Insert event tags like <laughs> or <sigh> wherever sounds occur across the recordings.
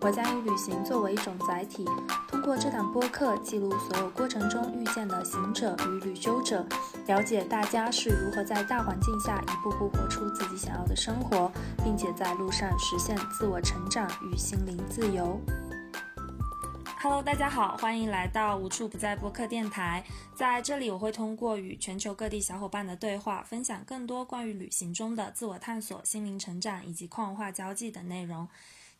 我将以旅行作为一种载体，通过这档播客记录所有过程中遇见的行者与旅修者，了解大家是如何在大环境下一步步活出自己想要的生活，并且在路上实现自我成长与心灵自由。Hello，大家好，欢迎来到无处不在播客电台。在这里，我会通过与全球各地小伙伴的对话，分享更多关于旅行中的自我探索、心灵成长以及跨文化交际等内容。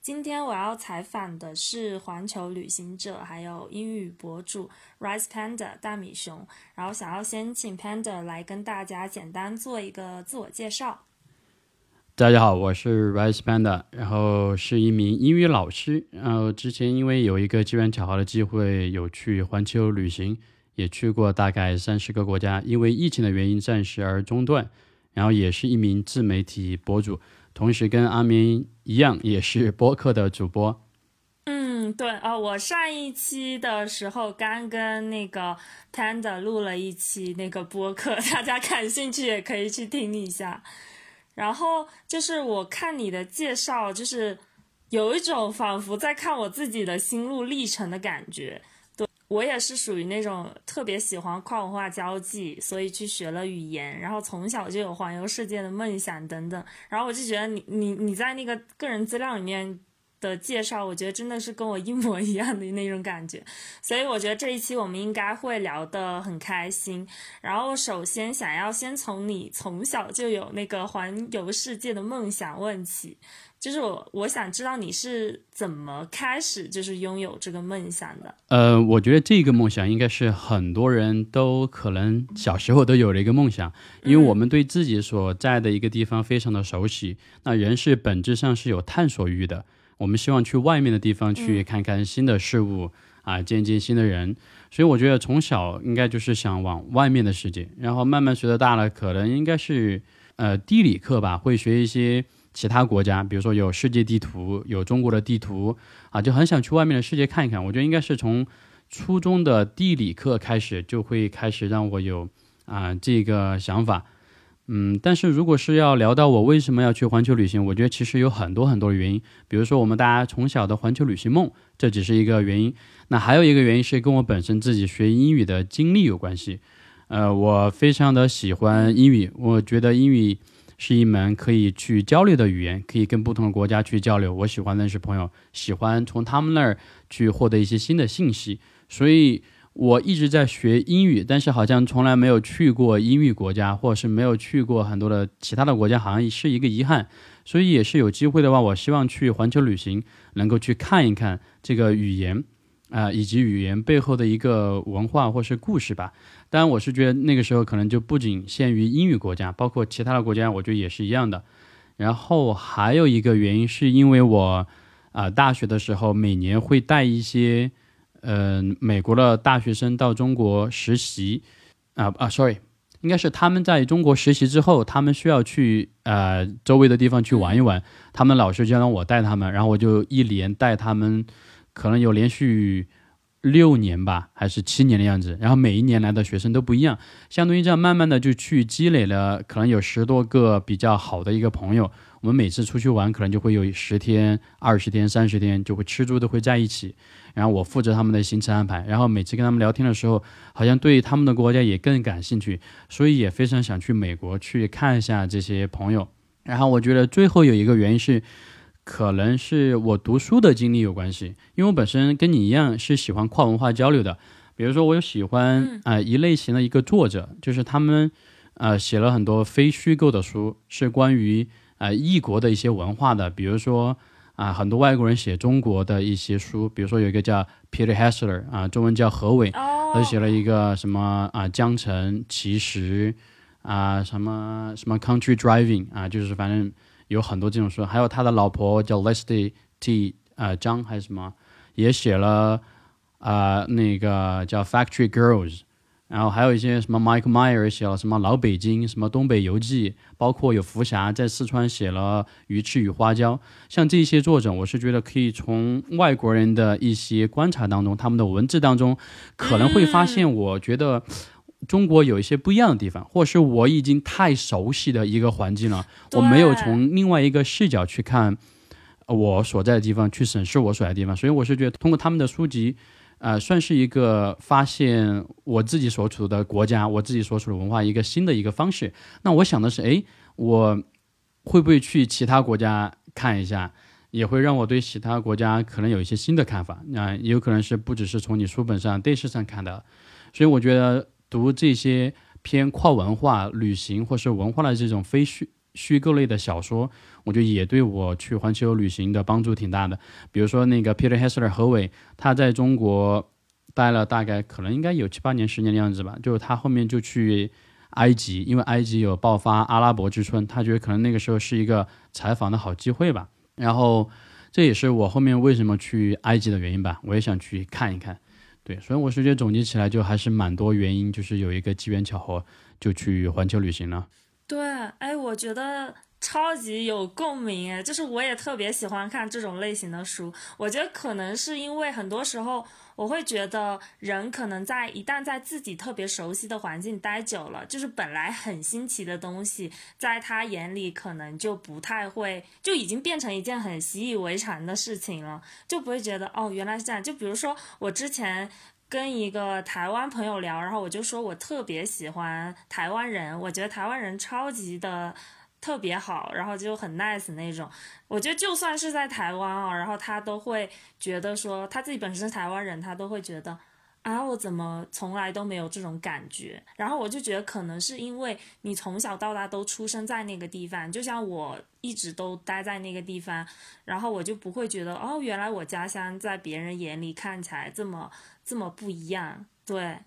今天我要采访的是环球旅行者，还有英语博主 Rice Panda 大米熊。然后想要先请 Panda 来跟大家简单做一个自我介绍。大家好，我是 Rice Panda，然后是一名英语老师。然后之前因为有一个机缘巧合的机会，有去环球旅行，也去过大概三十个国家。因为疫情的原因暂时而中断。然后也是一名自媒体博主。同时跟阿明一样，也是播客的主播。嗯，对啊，我上一期的时候刚跟那个 Panda 录了一期那个播客，大家感兴趣也可以去听一下。然后就是我看你的介绍，就是有一种仿佛在看我自己的心路历程的感觉。我也是属于那种特别喜欢跨文化交际，所以去学了语言，然后从小就有环游世界的梦想等等。然后我就觉得你你你在那个个人资料里面的介绍，我觉得真的是跟我一模一样的那种感觉。所以我觉得这一期我们应该会聊得很开心。然后首先想要先从你从小就有那个环游世界的梦想问起。就是我，我想知道你是怎么开始就是拥有这个梦想的。呃，我觉得这个梦想应该是很多人都可能小时候都有了一个梦想，因为我们对自己所在的一个地方非常的熟悉。那人是本质上是有探索欲的，我们希望去外面的地方去看看新的事物啊，见见新的人。所以我觉得从小应该就是想往外面的世界，然后慢慢学的大了，可能应该是呃地理课吧，会学一些。其他国家，比如说有世界地图，有中国的地图啊，就很想去外面的世界看一看。我觉得应该是从初中的地理课开始，就会开始让我有啊这个想法。嗯，但是如果是要聊到我为什么要去环球旅行，我觉得其实有很多很多的原因。比如说我们大家从小的环球旅行梦，这只是一个原因。那还有一个原因是跟我本身自己学英语的经历有关系。呃，我非常的喜欢英语，我觉得英语。是一门可以去交流的语言，可以跟不同的国家去交流。我喜欢认识朋友，喜欢从他们那儿去获得一些新的信息，所以我一直在学英语，但是好像从来没有去过英语国家，或者是没有去过很多的其他的国家，好像是一个遗憾。所以也是有机会的话，我希望去环球旅行，能够去看一看这个语言。啊，以及语言背后的一个文化或是故事吧。当然，我是觉得那个时候可能就不仅限于英语国家，包括其他的国家，我觉得也是一样的。然后还有一个原因，是因为我啊，大学的时候每年会带一些嗯美国的大学生到中国实习啊啊，sorry，应该是他们在中国实习之后，他们需要去呃周围的地方去玩一玩，他们老师就让我带他们，然后我就一连带他们。可能有连续六年吧，还是七年的样子。然后每一年来的学生都不一样，相当于这样慢慢的就去积累了，可能有十多个比较好的一个朋友。我们每次出去玩，可能就会有十天、二十天、三十天，就会吃住都会在一起。然后我负责他们的行程安排，然后每次跟他们聊天的时候，好像对他们的国家也更感兴趣，所以也非常想去美国去看一下这些朋友。然后我觉得最后有一个原因是。可能是我读书的经历有关系，因为我本身跟你一样是喜欢跨文化交流的。比如说，我有喜欢啊一类型的一个作者，就是他们呃写了很多非虚构的书，是关于啊异国的一些文化的。比如说啊，很多外国人写中国的一些书，比如说有一个叫 Peter Hessler 啊，中文叫何伟，他写了一个什么啊江城奇石啊什么什么 Country Driving 啊，就是反正。有很多这种书，还有他的老婆叫 Leslie T 呃张还是什么，也写了啊那个叫 Factory Girls 然后还有一些什么 Mike Myers 写了什么《老北京》、什么《东北游记》，包括有福霞在四川写了《鱼翅与花椒》。像这些作者，我是觉得可以从外国人的一些观察当中，他们的文字当中，可能会发现，我觉得中国有一些不一样的地方，或是我已经太熟悉的一个环境了，我没有从另外一个视角去看我所在的地方，去审视我所在的地方。所以我是觉得，通过他们的书籍。呃，算是一个发现我自己所处的国家，我自己所处的文化一个新的一个方式。那我想的是，哎，我会不会去其他国家看一下，也会让我对其他国家可能有一些新的看法。那也有可能是不只是从你书本上、电视上看的。所以我觉得读这些偏跨文化、旅行或是文化的这种非虚。虚构类的小说，我觉得也对我去环球旅行的帮助挺大的。比如说那个 Peter Hessler 何伟，他在中国待了大概可能应该有七八年、十年的样子吧。就是他后面就去埃及，因为埃及有爆发阿拉伯之春，他觉得可能那个时候是一个采访的好机会吧。然后这也是我后面为什么去埃及的原因吧。我也想去看一看。对，所以我是觉得总结起来就还是蛮多原因，就是有一个机缘巧合就去环球旅行了。对，哎，我觉得超级有共鸣，哎，就是我也特别喜欢看这种类型的书。我觉得可能是因为很多时候，我会觉得人可能在一旦在自己特别熟悉的环境待久了，就是本来很新奇的东西，在他眼里可能就不太会，就已经变成一件很习以为常的事情了，就不会觉得哦，原来是这样。就比如说我之前。跟一个台湾朋友聊，然后我就说我特别喜欢台湾人，我觉得台湾人超级的特别好，然后就很 nice 那种。我觉得就算是在台湾啊，然后他都会觉得说他自己本身是台湾人，他都会觉得。啊，我怎么从来都没有这种感觉？然后我就觉得可能是因为你从小到大都出生在那个地方，就像我一直都待在那个地方，然后我就不会觉得哦，原来我家乡在别人眼里看起来这么这么不一样。对，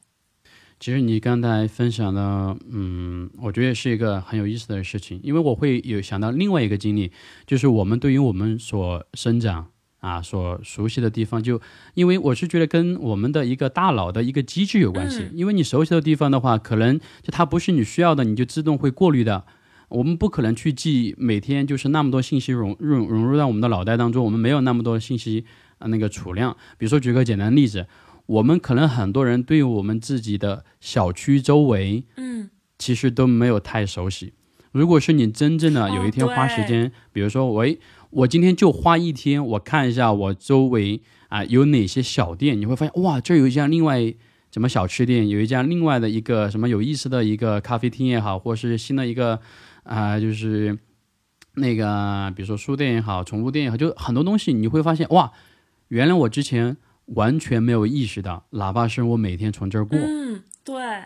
其实你刚才分享的，嗯，我觉得是一个很有意思的事情，因为我会有想到另外一个经历，就是我们对于我们所生长。啊，所熟悉的地方，就因为我是觉得跟我们的一个大脑的一个机制有关系。因为你熟悉的地方的话，可能就它不是你需要的，你就自动会过滤的。我们不可能去记每天就是那么多信息融融融入到我们的脑袋当中，我们没有那么多信息啊那个储量。比如说举个简单例子，我们可能很多人对我们自己的小区周围，嗯，其实都没有太熟悉。如果是你真正的有一天花时间，比如说喂。我今天就花一天，我看一下我周围啊有哪些小店，你会发现哇，这有一家另外什么小吃店，有一家另外的一个什么有意思的一个咖啡厅也好，或是新的一个啊，就是那个比如说书店也好，宠物店也好，就很多东西你会发现哇，原来我之前完全没有意识到，哪怕是我每天从这儿过。嗯，对，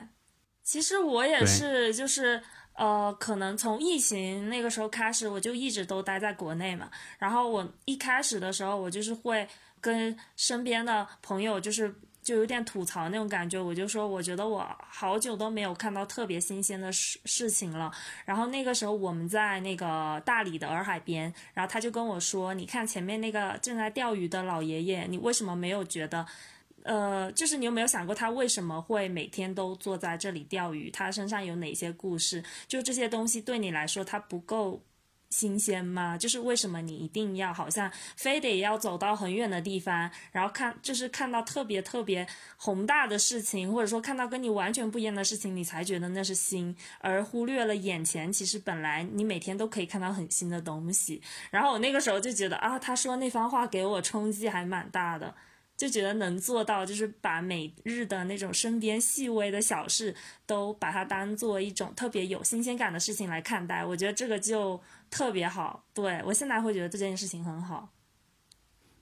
其实我也是，就是。呃，可能从疫情那个时候开始，我就一直都待在国内嘛。然后我一开始的时候，我就是会跟身边的朋友，就是就有点吐槽那种感觉。我就说，我觉得我好久都没有看到特别新鲜的事事情了。然后那个时候我们在那个大理的洱海边，然后他就跟我说：“你看前面那个正在钓鱼的老爷爷，你为什么没有觉得？”呃，就是你有没有想过他为什么会每天都坐在这里钓鱼？他身上有哪些故事？就这些东西对你来说，他不够新鲜吗？就是为什么你一定要好像非得要走到很远的地方，然后看，就是看到特别特别宏大的事情，或者说看到跟你完全不一样的事情，你才觉得那是新，而忽略了眼前其实本来你每天都可以看到很新的东西。然后我那个时候就觉得啊，他说那番话给我冲击还蛮大的。就觉得能做到，就是把每日的那种身边细微的小事，都把它当做一种特别有新鲜感的事情来看待。我觉得这个就特别好。对我现在会觉得这件事情很好。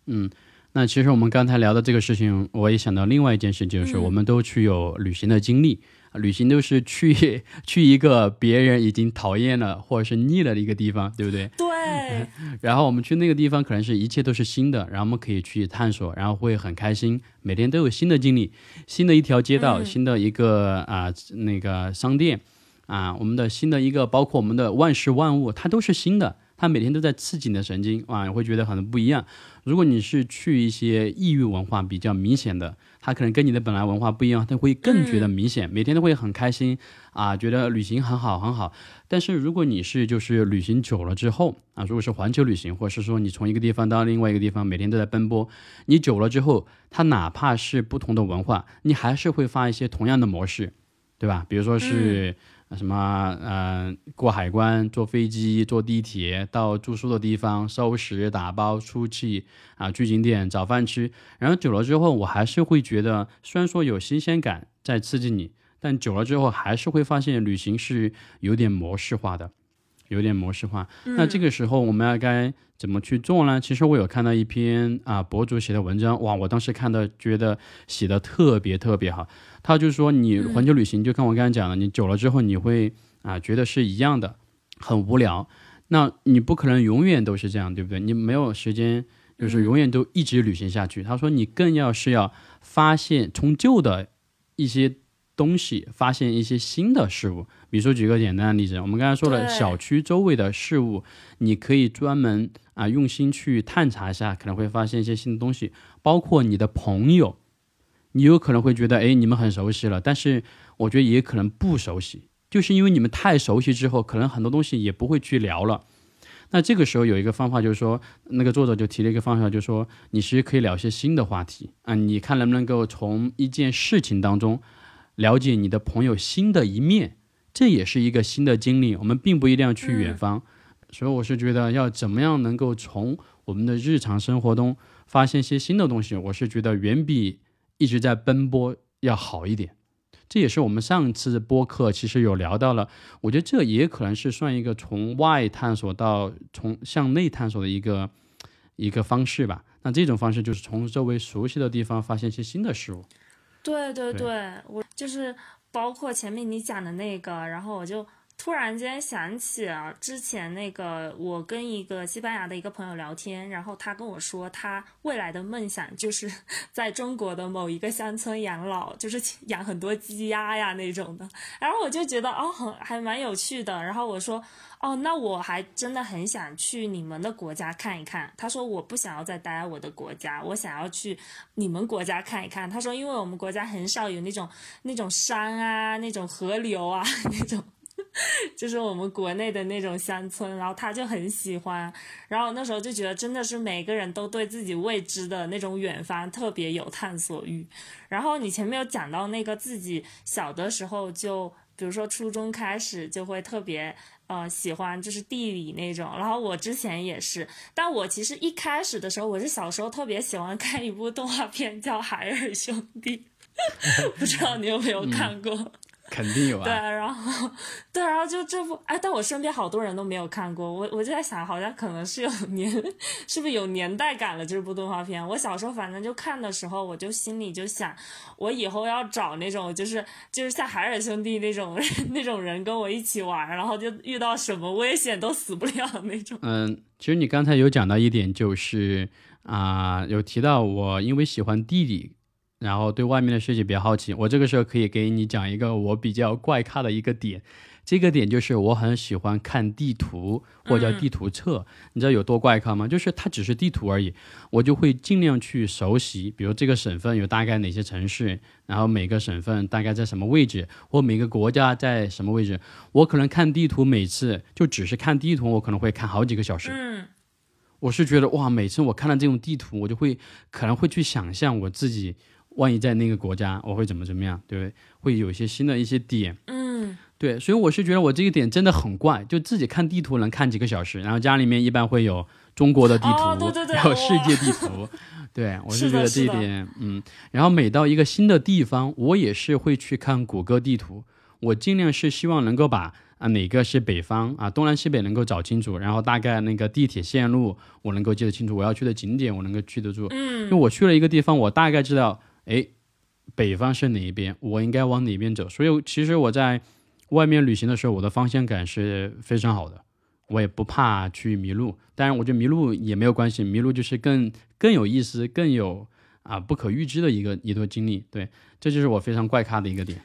嗯，那其实我们刚才聊的这个事情，我也想到另外一件事，就是我们都去有旅行的经历。旅行都是去 <laughs> 去一个别人已经讨厌了或者是腻了的一个地方，对不对？对。<laughs> 然后我们去那个地方，可能是一切都是新的，然后我们可以去探索，然后会很开心，每天都有新的经历，新的一条街道，新的一个啊那个商店，啊，我们的新的一个，包括我们的万事万物，它都是新的。它每天都在刺激你的神经，哇，会觉得很不一样。如果你是去一些异域文化比较明显的，他可能跟你的本来文化不一样，他会更觉得明显，每天都会很开心啊，觉得旅行很好很好。但是如果你是就是旅行久了之后啊，如果是环球旅行，或者是说你从一个地方到另外一个地方，每天都在奔波，你久了之后，他哪怕是不同的文化，你还是会发一些同样的模式，对吧？比如说是。什么？嗯，过海关、坐飞机、坐地铁到住宿的地方收拾、打包、出去啊，去景点找饭吃。然后久了之后，我还是会觉得，虽然说有新鲜感在刺激你，但久了之后还是会发现旅行是有点模式化的。有点模式化，那这个时候我们要该怎么去做呢？其实我有看到一篇啊博主写的文章，哇，我当时看到觉得写的特别特别好。他就是说，你环球旅行就跟我刚才讲的，你久了之后你会啊觉得是一样的，很无聊。那你不可能永远都是这样，对不对？你没有时间，就是永远都一直旅行下去。他说，你更要是要发现从旧的一些东西，发现一些新的事物。比如说，举个简单的例子，我们刚才说了小区周围的事物，你可以专门啊用心去探查一下，可能会发现一些新的东西。包括你的朋友，你有可能会觉得，哎，你们很熟悉了，但是我觉得也可能不熟悉，就是因为你们太熟悉之后，可能很多东西也不会去聊了。那这个时候有一个方法，就是说，那个作者就提了一个方法，就是说，你其实可以聊一些新的话题啊，你看能不能够从一件事情当中了解你的朋友新的一面。这也是一个新的经历，我们并不一定要去远方，所以我是觉得要怎么样能够从我们的日常生活中发现一些新的东西，我是觉得远比一直在奔波要好一点。这也是我们上次播客其实有聊到了，我觉得这也可能是算一个从外探索到从向内探索的一个一个方式吧。那这种方式就是从周围熟悉的地方发现一些新的事物。对对对，我就是。包括前面你讲的那个，然后我就突然间想起啊之前那个，我跟一个西班牙的一个朋友聊天，然后他跟我说，他未来的梦想就是在中国的某一个乡村养老，就是养很多鸡鸭呀那种的。然后我就觉得哦，很还蛮有趣的。然后我说。哦，那我还真的很想去你们的国家看一看。他说我不想要再待在我的国家，我想要去你们国家看一看。他说，因为我们国家很少有那种那种山啊，那种河流啊，那种 <laughs> 就是我们国内的那种乡村。然后他就很喜欢。然后那时候就觉得真的是每个人都对自己未知的那种远方特别有探索欲。然后你前面有讲到那个自己小的时候就，比如说初中开始就会特别。呃，喜欢就是地理那种，然后我之前也是，但我其实一开始的时候，我是小时候特别喜欢看一部动画片叫《海尔兄弟》，<laughs> 不知道你有没有看过。肯定有啊。对，然后，对，然后就这部，哎，但我身边好多人都没有看过，我我就在想，好像可能是有年，是不是有年代感了？这部动画片，我小时候反正就看的时候，我就心里就想，我以后要找那种，就是就是像海尔兄弟那种 <laughs> 那种人跟我一起玩，然后就遇到什么危险都死不了那种。嗯，其实你刚才有讲到一点，就是啊，有提到我因为喜欢地理。然后对外面的世界比较好奇，我这个时候可以给你讲一个我比较怪咖的一个点，这个点就是我很喜欢看地图或者叫地图册，你知道有多怪咖吗？就是它只是地图而已，我就会尽量去熟悉，比如这个省份有大概哪些城市，然后每个省份大概在什么位置，或每个国家在什么位置，我可能看地图每次就只是看地图，我可能会看好几个小时。嗯，我是觉得哇，每次我看到这种地图，我就会可能会去想象我自己。万一在那个国家，我会怎么怎么样，对不对？会有一些新的一些点，嗯，对，所以我是觉得我这个点真的很怪，就自己看地图能看几个小时，然后家里面一般会有中国的地图，还有世界地图，<laughs> 对我是觉得这一点，嗯，然后每到一个新的地方，我也是会去看谷歌地图，我尽量是希望能够把啊哪个是北方啊东南西北能够找清楚，然后大概那个地铁线路我能够记得清楚，我要去的景点我能够记得住，嗯，因为我去了一个地方，我大概知道。哎，北方是哪一边？我应该往哪边走？所以其实我在外面旅行的时候，我的方向感是非常好的，我也不怕去迷路。当然，我觉得迷路也没有关系，迷路就是更更有意思、更有啊不可预知的一个一段经历。对，这就是我非常怪咖的一个点。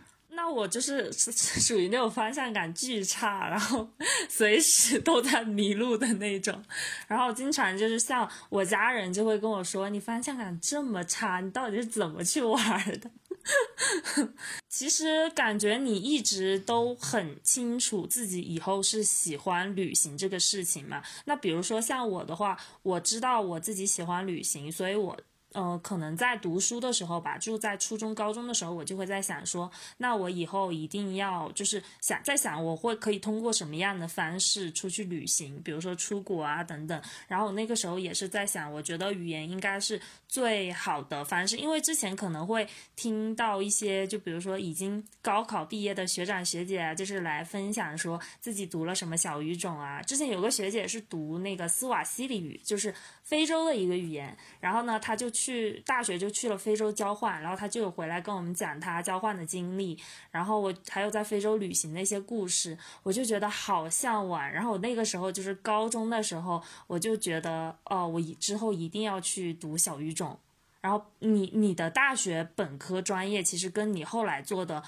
我就是 <laughs> 属于那种方向感巨差，然后 <laughs> 随时都在迷路的那种。然后经常就是像我家人就会跟我说：“你方向感这么差，你到底是怎么去玩的？” <laughs> 其实感觉你一直都很清楚自己以后是喜欢旅行这个事情嘛。那比如说像我的话，我知道我自己喜欢旅行，所以我。呃，可能在读书的时候吧，就在初中、高中的时候，我就会在想说，那我以后一定要就是想在想，我会可以通过什么样的方式出去旅行，比如说出国啊等等。然后我那个时候也是在想，我觉得语言应该是最好的方式，因为之前可能会听到一些，就比如说已经高考毕业的学长学姐，就是来分享说自己读了什么小语种啊。之前有个学姐是读那个斯瓦西里语，就是非洲的一个语言，然后呢，他就。去大学就去了非洲交换，然后他就有回来跟我们讲他交换的经历，然后我还有在非洲旅行的一些故事，我就觉得好向往。然后我那个时候就是高中的时候，我就觉得哦，我之后一定要去读小语种。然后你你的大学本科专业其实跟你后来做的，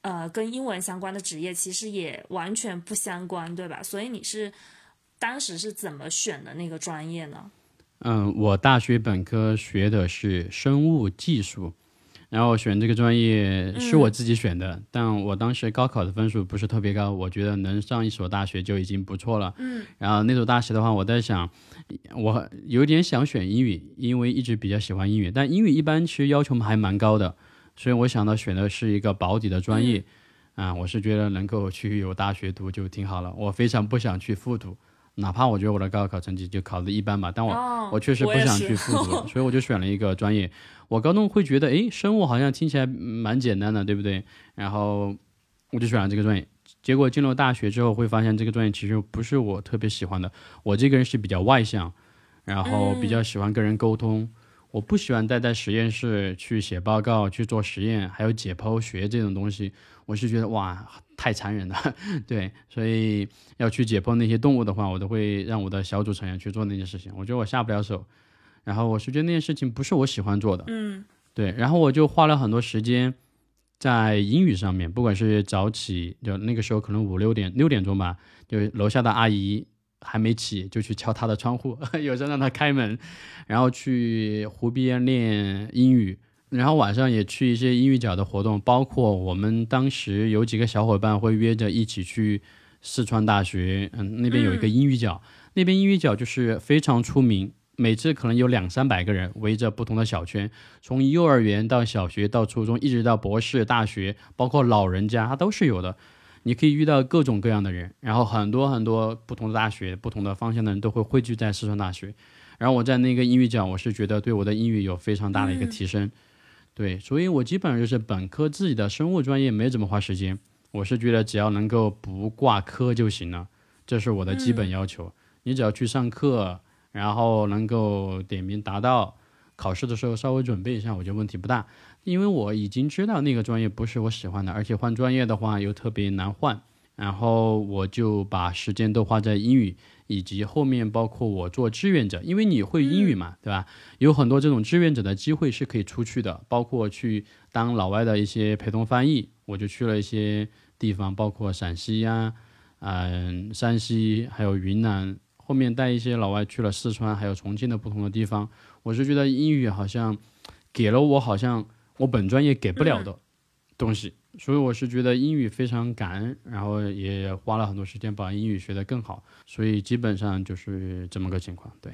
呃，跟英文相关的职业其实也完全不相关，对吧？所以你是当时是怎么选的那个专业呢？嗯，我大学本科学的是生物技术，然后选这个专业是我自己选的，但我当时高考的分数不是特别高，我觉得能上一所大学就已经不错了。嗯，然后那所大学的话，我在想，我有点想选英语，因为一直比较喜欢英语，但英语一般其实要求还蛮高的，所以我想到选的是一个保底的专业。啊，我是觉得能够去有大学读就挺好了，我非常不想去复读。哪怕我觉得我的高考成绩就考的一般吧，但我我确实不想去复读，<laughs> 所以我就选了一个专业。我高中会觉得，哎，生物好像听起来蛮简单的，对不对？然后我就选了这个专业。结果进入大学之后，会发现这个专业其实不是我特别喜欢的。我这个人是比较外向，然后比较喜欢跟人沟通。我不喜欢待在实验室去写报告、去做实验，还有解剖学这种东西。我是觉得哇，太残忍了，<laughs> 对，所以要去解剖那些动物的话，我都会让我的小组成员去做那件事情。我觉得我下不了手，然后我是觉得那件事情不是我喜欢做的，嗯，对，然后我就花了很多时间在英语上面，不管是早起，就那个时候可能五六点六点钟吧，就楼下的阿姨。还没起就去敲他的窗户，<laughs> 有时候让他开门，然后去湖边练英语，然后晚上也去一些英语角的活动，包括我们当时有几个小伙伴会约着一起去四川大学，嗯，那边有一个英语角，那边英语角就是非常出名，每次可能有两三百个人围着不同的小圈，从幼儿园到小学到初中，一直到博士、大学，包括老人家，它都是有的。你可以遇到各种各样的人，然后很多很多不同的大学、不同的方向的人都会汇聚在四川大学。然后我在那个英语角，我是觉得对我的英语有非常大的一个提升。对，所以我基本上就是本科自己的生物专业没怎么花时间。我是觉得只要能够不挂科就行了，这是我的基本要求。你只要去上课，然后能够点名达到，考试的时候稍微准备一下，我觉得问题不大。因为我已经知道那个专业不是我喜欢的，而且换专业的话又特别难换，然后我就把时间都花在英语以及后面包括我做志愿者，因为你会英语嘛，对吧？有很多这种志愿者的机会是可以出去的，包括去当老外的一些陪同翻译，我就去了一些地方，包括陕西呀、嗯山西还有云南，后面带一些老外去了四川还有重庆的不同的地方，我是觉得英语好像给了我好像。我本专业给不了的东西，所以我是觉得英语非常感恩，然后也花了很多时间把英语学得更好，所以基本上就是这么个情况。对，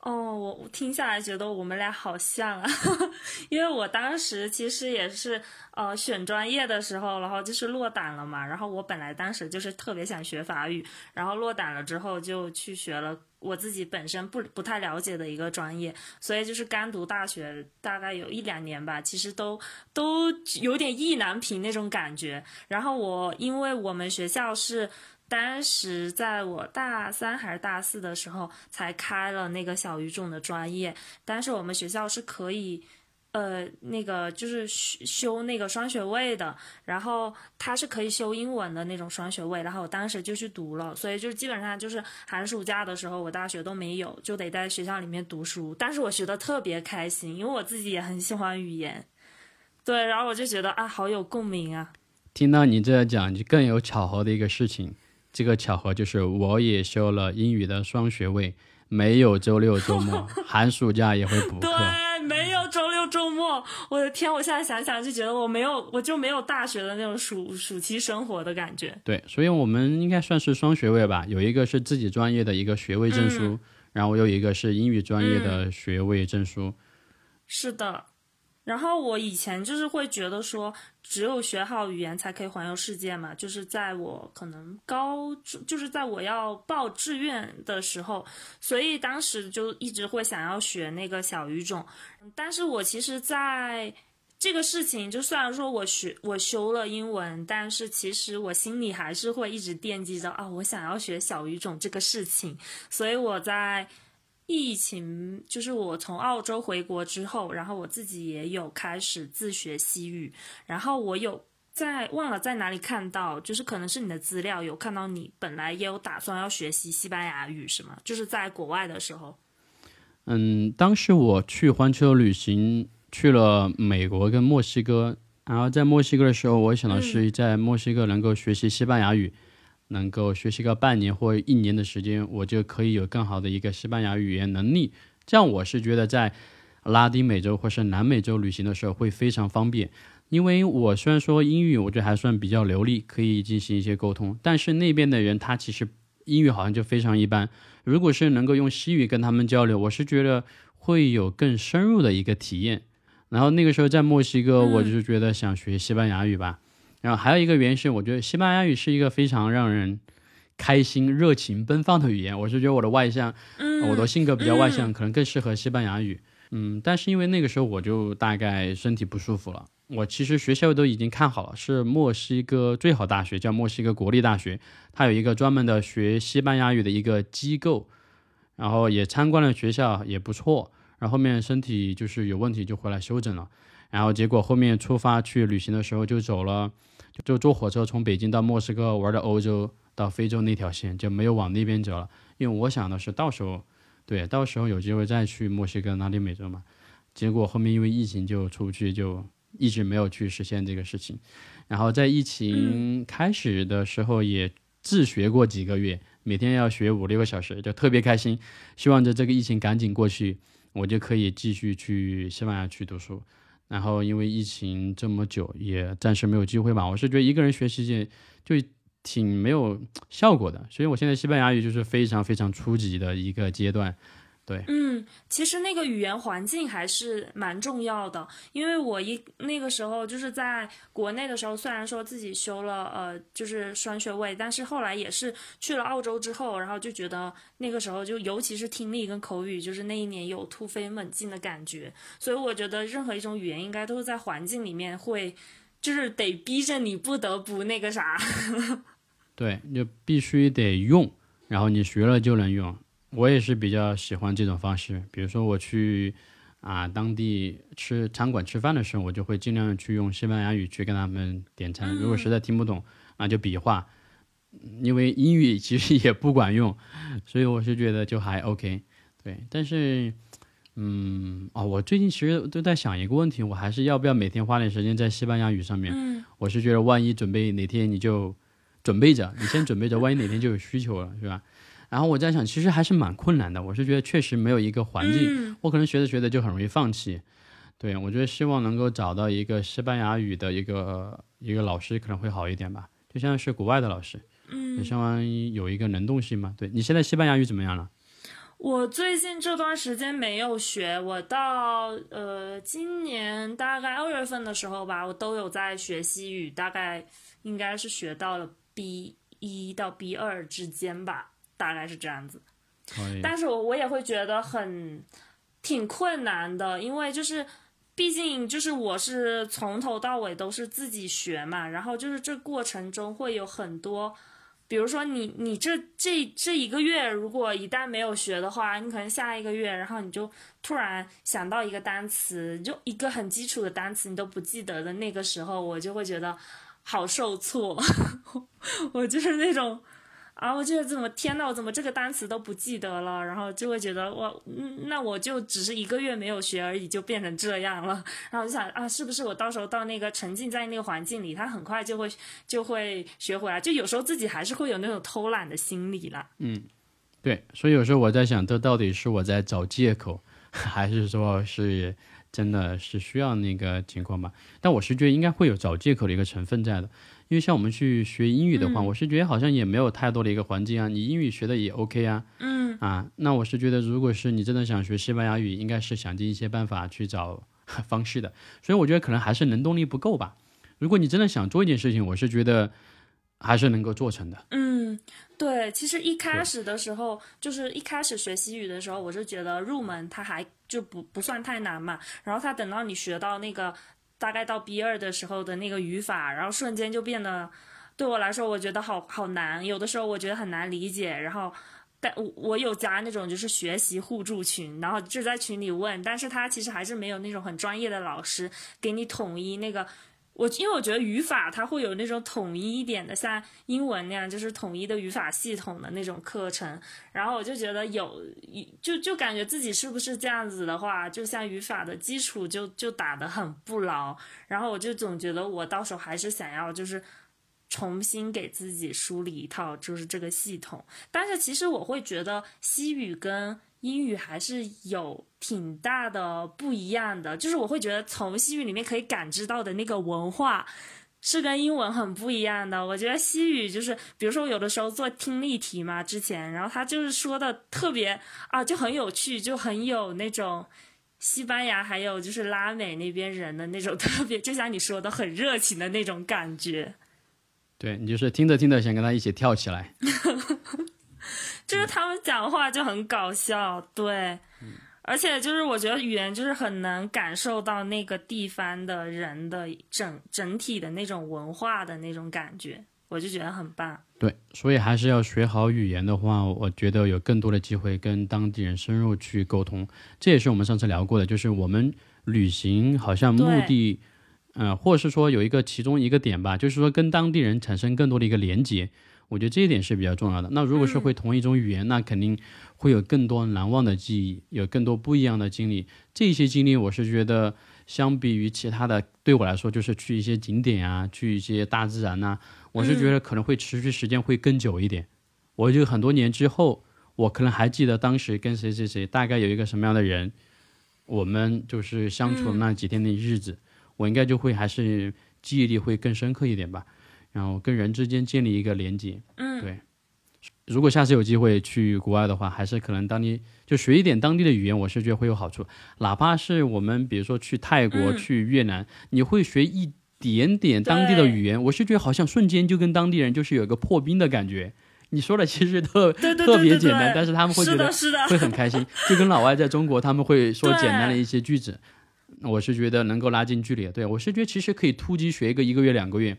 哦，我我听下来觉得我们俩好像啊，<laughs> 因为我当时其实也是呃选专业的时候，然后就是落胆了嘛，然后我本来当时就是特别想学法语，然后落胆了之后就去学了。我自己本身不不太了解的一个专业，所以就是刚读大学，大概有一两年吧，其实都都有点意难平那种感觉。然后我因为我们学校是当时在我大三还是大四的时候才开了那个小语种的专业，但是我们学校是可以。呃，那个就是修修那个双学位的，然后他是可以修英文的那种双学位，然后我当时就去读了，所以就基本上就是寒暑假的时候，我大学都没有，就得在学校里面读书，但是我学的特别开心，因为我自己也很喜欢语言，对，然后我就觉得啊，好有共鸣啊。听到你这样讲，就更有巧合的一个事情。这个巧合就是我也修了英语的双学位，没有周六周末，<laughs> 寒暑假也会补课。对，没有周六周末。我的天，我现在想想就觉得我没有，我就没有大学的那种暑暑期生活的感觉。对，所以我们应该算是双学位吧，有一个是自己专业的一个学位证书，然后我有一个是英语专业的学位证书。是的。然后我以前就是会觉得说，只有学好语言才可以环游世界嘛。就是在我可能高，就是在我要报志愿的时候，所以当时就一直会想要学那个小语种。但是我其实在这个事情，就虽然说我学我修了英文，但是其实我心里还是会一直惦记着啊，我想要学小语种这个事情。所以我在。疫情就是我从澳洲回国之后，然后我自己也有开始自学西语，然后我有在忘了在哪里看到，就是可能是你的资料有看到你本来也有打算要学习西班牙语是吗？就是在国外的时候。嗯，当时我去环球旅行去了美国跟墨西哥，然后在墨西哥的时候，我想的是在墨西哥能够学习西班牙语。能够学习个半年或一年的时间，我就可以有更好的一个西班牙语言能力。这样我是觉得在拉丁美洲或是南美洲旅行的时候会非常方便。因为我虽然说英语，我觉得还算比较流利，可以进行一些沟通，但是那边的人他其实英语好像就非常一般。如果是能够用西语跟他们交流，我是觉得会有更深入的一个体验。然后那个时候在墨西哥，我就觉得想学西班牙语吧。然后还有一个原因是，我觉得西班牙语是一个非常让人开心、热情奔放的语言。我是觉得我的外向，我的性格比较外向，可能更适合西班牙语。嗯，但是因为那个时候我就大概身体不舒服了，我其实学校都已经看好了，是墨西哥最好大学，叫墨西哥国立大学，它有一个专门的学西班牙语的一个机构，然后也参观了学校，也不错。然后后面身体就是有问题，就回来休整了。然后结果后面出发去旅行的时候，就走了。就坐火车从北京到莫斯科玩的欧洲到非洲那条线就没有往那边走了，因为我想的是到时候，对，到时候有机会再去墨西哥、拉丁美洲嘛。结果后面因为疫情就出不去，就一直没有去实现这个事情。然后在疫情开始的时候也自学过几个月，每天要学五六个小时，就特别开心，希望着这个疫情赶紧过去，我就可以继续去西班牙去读书。然后因为疫情这么久，也暂时没有机会吧。我是觉得一个人学习就就挺没有效果的，所以我现在西班牙语就是非常非常初级的一个阶段。对，嗯，其实那个语言环境还是蛮重要的，因为我一那个时候就是在国内的时候，虽然说自己修了呃就是双学位，但是后来也是去了澳洲之后，然后就觉得那个时候就尤其是听力跟口语，就是那一年有突飞猛进的感觉，所以我觉得任何一种语言应该都是在环境里面会，就是得逼着你不得不那个啥，<laughs> 对，就必须得用，然后你学了就能用。我也是比较喜欢这种方式，比如说我去啊当地吃餐馆吃饭的时候，我就会尽量去用西班牙语去跟他们点餐。如果实在听不懂，那就比划，因为英语其实也不管用，所以我是觉得就还 OK。对，但是嗯哦，我最近其实都在想一个问题，我还是要不要每天花点时间在西班牙语上面？我是觉得万一准备哪天你就准备着，你先准备着，万一哪天就有需求了，是吧？然后我在想，其实还是蛮困难的。我是觉得确实没有一个环境，我可能学着学着就很容易放弃。对我觉得希望能够找到一个西班牙语的一个一个老师可能会好一点吧，就像是国外的老师，嗯，相当于有一个能动性嘛。对你现在西班牙语怎么样了？我最近这段时间没有学，我到呃今年大概二月份的时候吧，我都有在学西语，大概应该是学到了 B 一到 B 二之间吧。大概是这样子，但是我我也会觉得很挺困难的，因为就是毕竟就是我是从头到尾都是自己学嘛，然后就是这过程中会有很多，比如说你你这这这一个月如果一旦没有学的话，你可能下一个月，然后你就突然想到一个单词，就一个很基础的单词你都不记得的那个时候，我就会觉得好受挫，<laughs> 我就是那种。啊，我觉得怎么天呐，我怎么这个单词都不记得了？然后就会觉得我，嗯，那我就只是一个月没有学而已，就变成这样了。然后就想啊，是不是我到时候到那个沉浸在那个环境里，他很快就会就会学回来？就有时候自己还是会有那种偷懒的心理啦。嗯，对，所以有时候我在想，这到底是我在找借口，<laughs> 还是说是真的是需要那个情况吧？但我是觉得应该会有找借口的一个成分在的。因为像我们去学英语的话，我是觉得好像也没有太多的一个环境啊，你英语学的也 OK 啊，嗯啊，那我是觉得，如果是你真的想学西班牙语，应该是想尽一些办法去找方式的。所以我觉得可能还是能动力不够吧。如果你真的想做一件事情，我是觉得还是能够做成的。嗯，对，其实一开始的时候，就是一开始学西语的时候，我是觉得入门它还就不不算太难嘛，然后它等到你学到那个。大概到 B 二的时候的那个语法，然后瞬间就变得对我来说，我觉得好好难。有的时候我觉得很难理解。然后，但我我有加那种就是学习互助群，然后就在群里问，但是他其实还是没有那种很专业的老师给你统一那个。我因为我觉得语法它会有那种统一一点的，像英文那样就是统一的语法系统的那种课程，然后我就觉得有，就就感觉自己是不是这样子的话，就像语法的基础就就打得很不牢，然后我就总觉得我到时候还是想要就是重新给自己梳理一套就是这个系统，但是其实我会觉得西语跟。英语还是有挺大的不一样的，就是我会觉得从西语里面可以感知到的那个文化是跟英文很不一样的。我觉得西语就是，比如说有的时候做听力题嘛，之前，然后他就是说的特别啊，就很有趣，就很有那种西班牙还有就是拉美那边人的那种特别，就像你说的很热情的那种感觉。对你就是听着听着想跟他一起跳起来。<laughs> 就是他们讲话就很搞笑，对，而且就是我觉得语言就是很能感受到那个地方的人的整整体的那种文化的那种感觉，我就觉得很棒。对，所以还是要学好语言的话，我觉得有更多的机会跟当地人深入去沟通。这也是我们上次聊过的，就是我们旅行好像目的，嗯，或者是说有一个其中一个点吧，就是说跟当地人产生更多的一个连接。我觉得这一点是比较重要的。那如果是会同一种语言，那肯定会有更多难忘的记忆，有更多不一样的经历。这些经历，我是觉得相比于其他的，对我来说就是去一些景点啊，去一些大自然呐，我是觉得可能会持续时间会更久一点。我就很多年之后，我可能还记得当时跟谁谁谁，大概有一个什么样的人，我们就是相处那几天的日子，我应该就会还是记忆力会更深刻一点吧。然后跟人之间建立一个连接，嗯，对。如果下次有机会去国外的话，还是可能当地就学一点当地的语言，我是觉得会有好处。哪怕是我们比如说去泰国、去越南，你会学一点点当地的语言，我是觉得好像瞬间就跟当地人就是有一个破冰的感觉。你说的其实特特别简单，但是他们会觉得会很开心，就跟老外在中国他们会说简单的一些句子，我是觉得能够拉近距离。对我是觉得其实可以突击学一个一个月、两个月。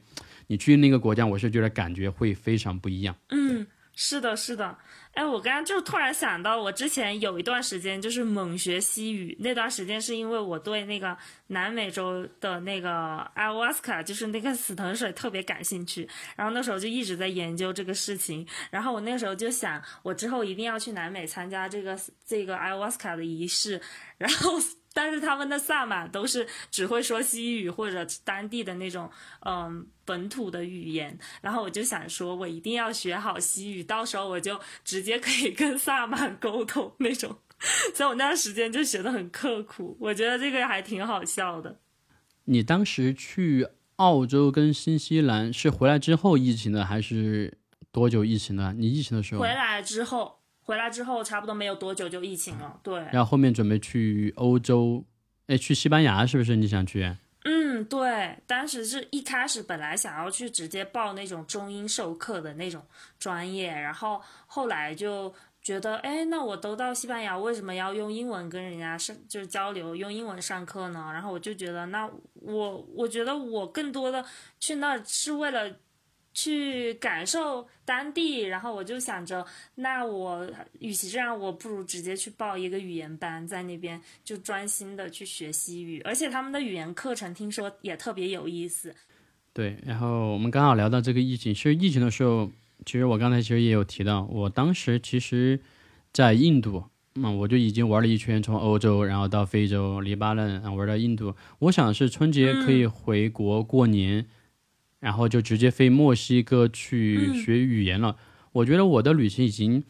你去那个国家，我是觉得感觉会非常不一样。嗯，是的，是的。哎，我刚刚就突然想到，我之前有一段时间就是猛学西语，那段时间是因为我对那个南美洲的那个阿瓦斯卡，就是那个死藤水特别感兴趣，然后那时候就一直在研究这个事情。然后我那时候就想，我之后一定要去南美参加这个这个阿瓦斯卡的仪式，然后。但是他们的萨满都是只会说西语或者当地的那种嗯本土的语言，然后我就想说，我一定要学好西语，到时候我就直接可以跟萨满沟通那种。所以我那段时间就学的很刻苦，我觉得这个还挺好笑的。你当时去澳洲跟新西兰是回来之后疫情的，还是多久疫情的？你疫情的时候回来之后。回来之后差不多没有多久就疫情了，对。然后后面准备去欧洲，哎，去西班牙是不是？你想去？嗯，对。当时是一开始本来想要去直接报那种中英授课的那种专业，然后后来就觉得，哎，那我都到西班牙，为什么要用英文跟人家上就是交流，用英文上课呢？然后我就觉得，那我我觉得我更多的去那是为了。去感受当地，然后我就想着，那我与其这样，我不如直接去报一个语言班，在那边就专心的去学西语，而且他们的语言课程听说也特别有意思。对，然后我们刚好聊到这个疫情，其实疫情的时候，其实我刚才其实也有提到，我当时其实，在印度，嗯，我就已经玩了一圈，从欧洲然后到非洲、黎巴嫩，然后玩到印度。我想是春节可以回国过年，然后就直接飞墨西哥去学语言了。我觉得我的旅行已经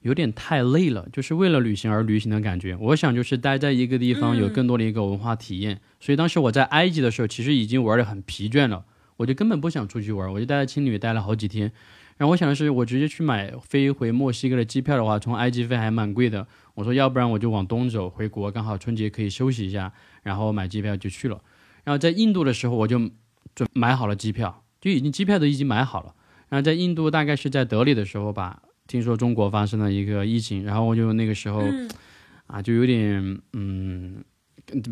有点太累了，就是为了旅行而旅行的感觉。我想就是待在一个地方，有更多的一个文化体验。所以当时我在埃及的时候，其实已经玩的很疲倦了，我就根本不想出去玩，我就待在青旅待了好几天。然后我想的是，我直接去买飞回墨西哥的机票的话，从埃及飞还蛮贵的。我说，要不然我就往东走，回国刚好春节可以休息一下，然后买机票就去了。然后在印度的时候，我就准买好了机票，就已经机票都已经买好了。然后在印度大概是在德里的时候吧，听说中国发生了一个疫情，然后我就那个时候啊，就有点嗯。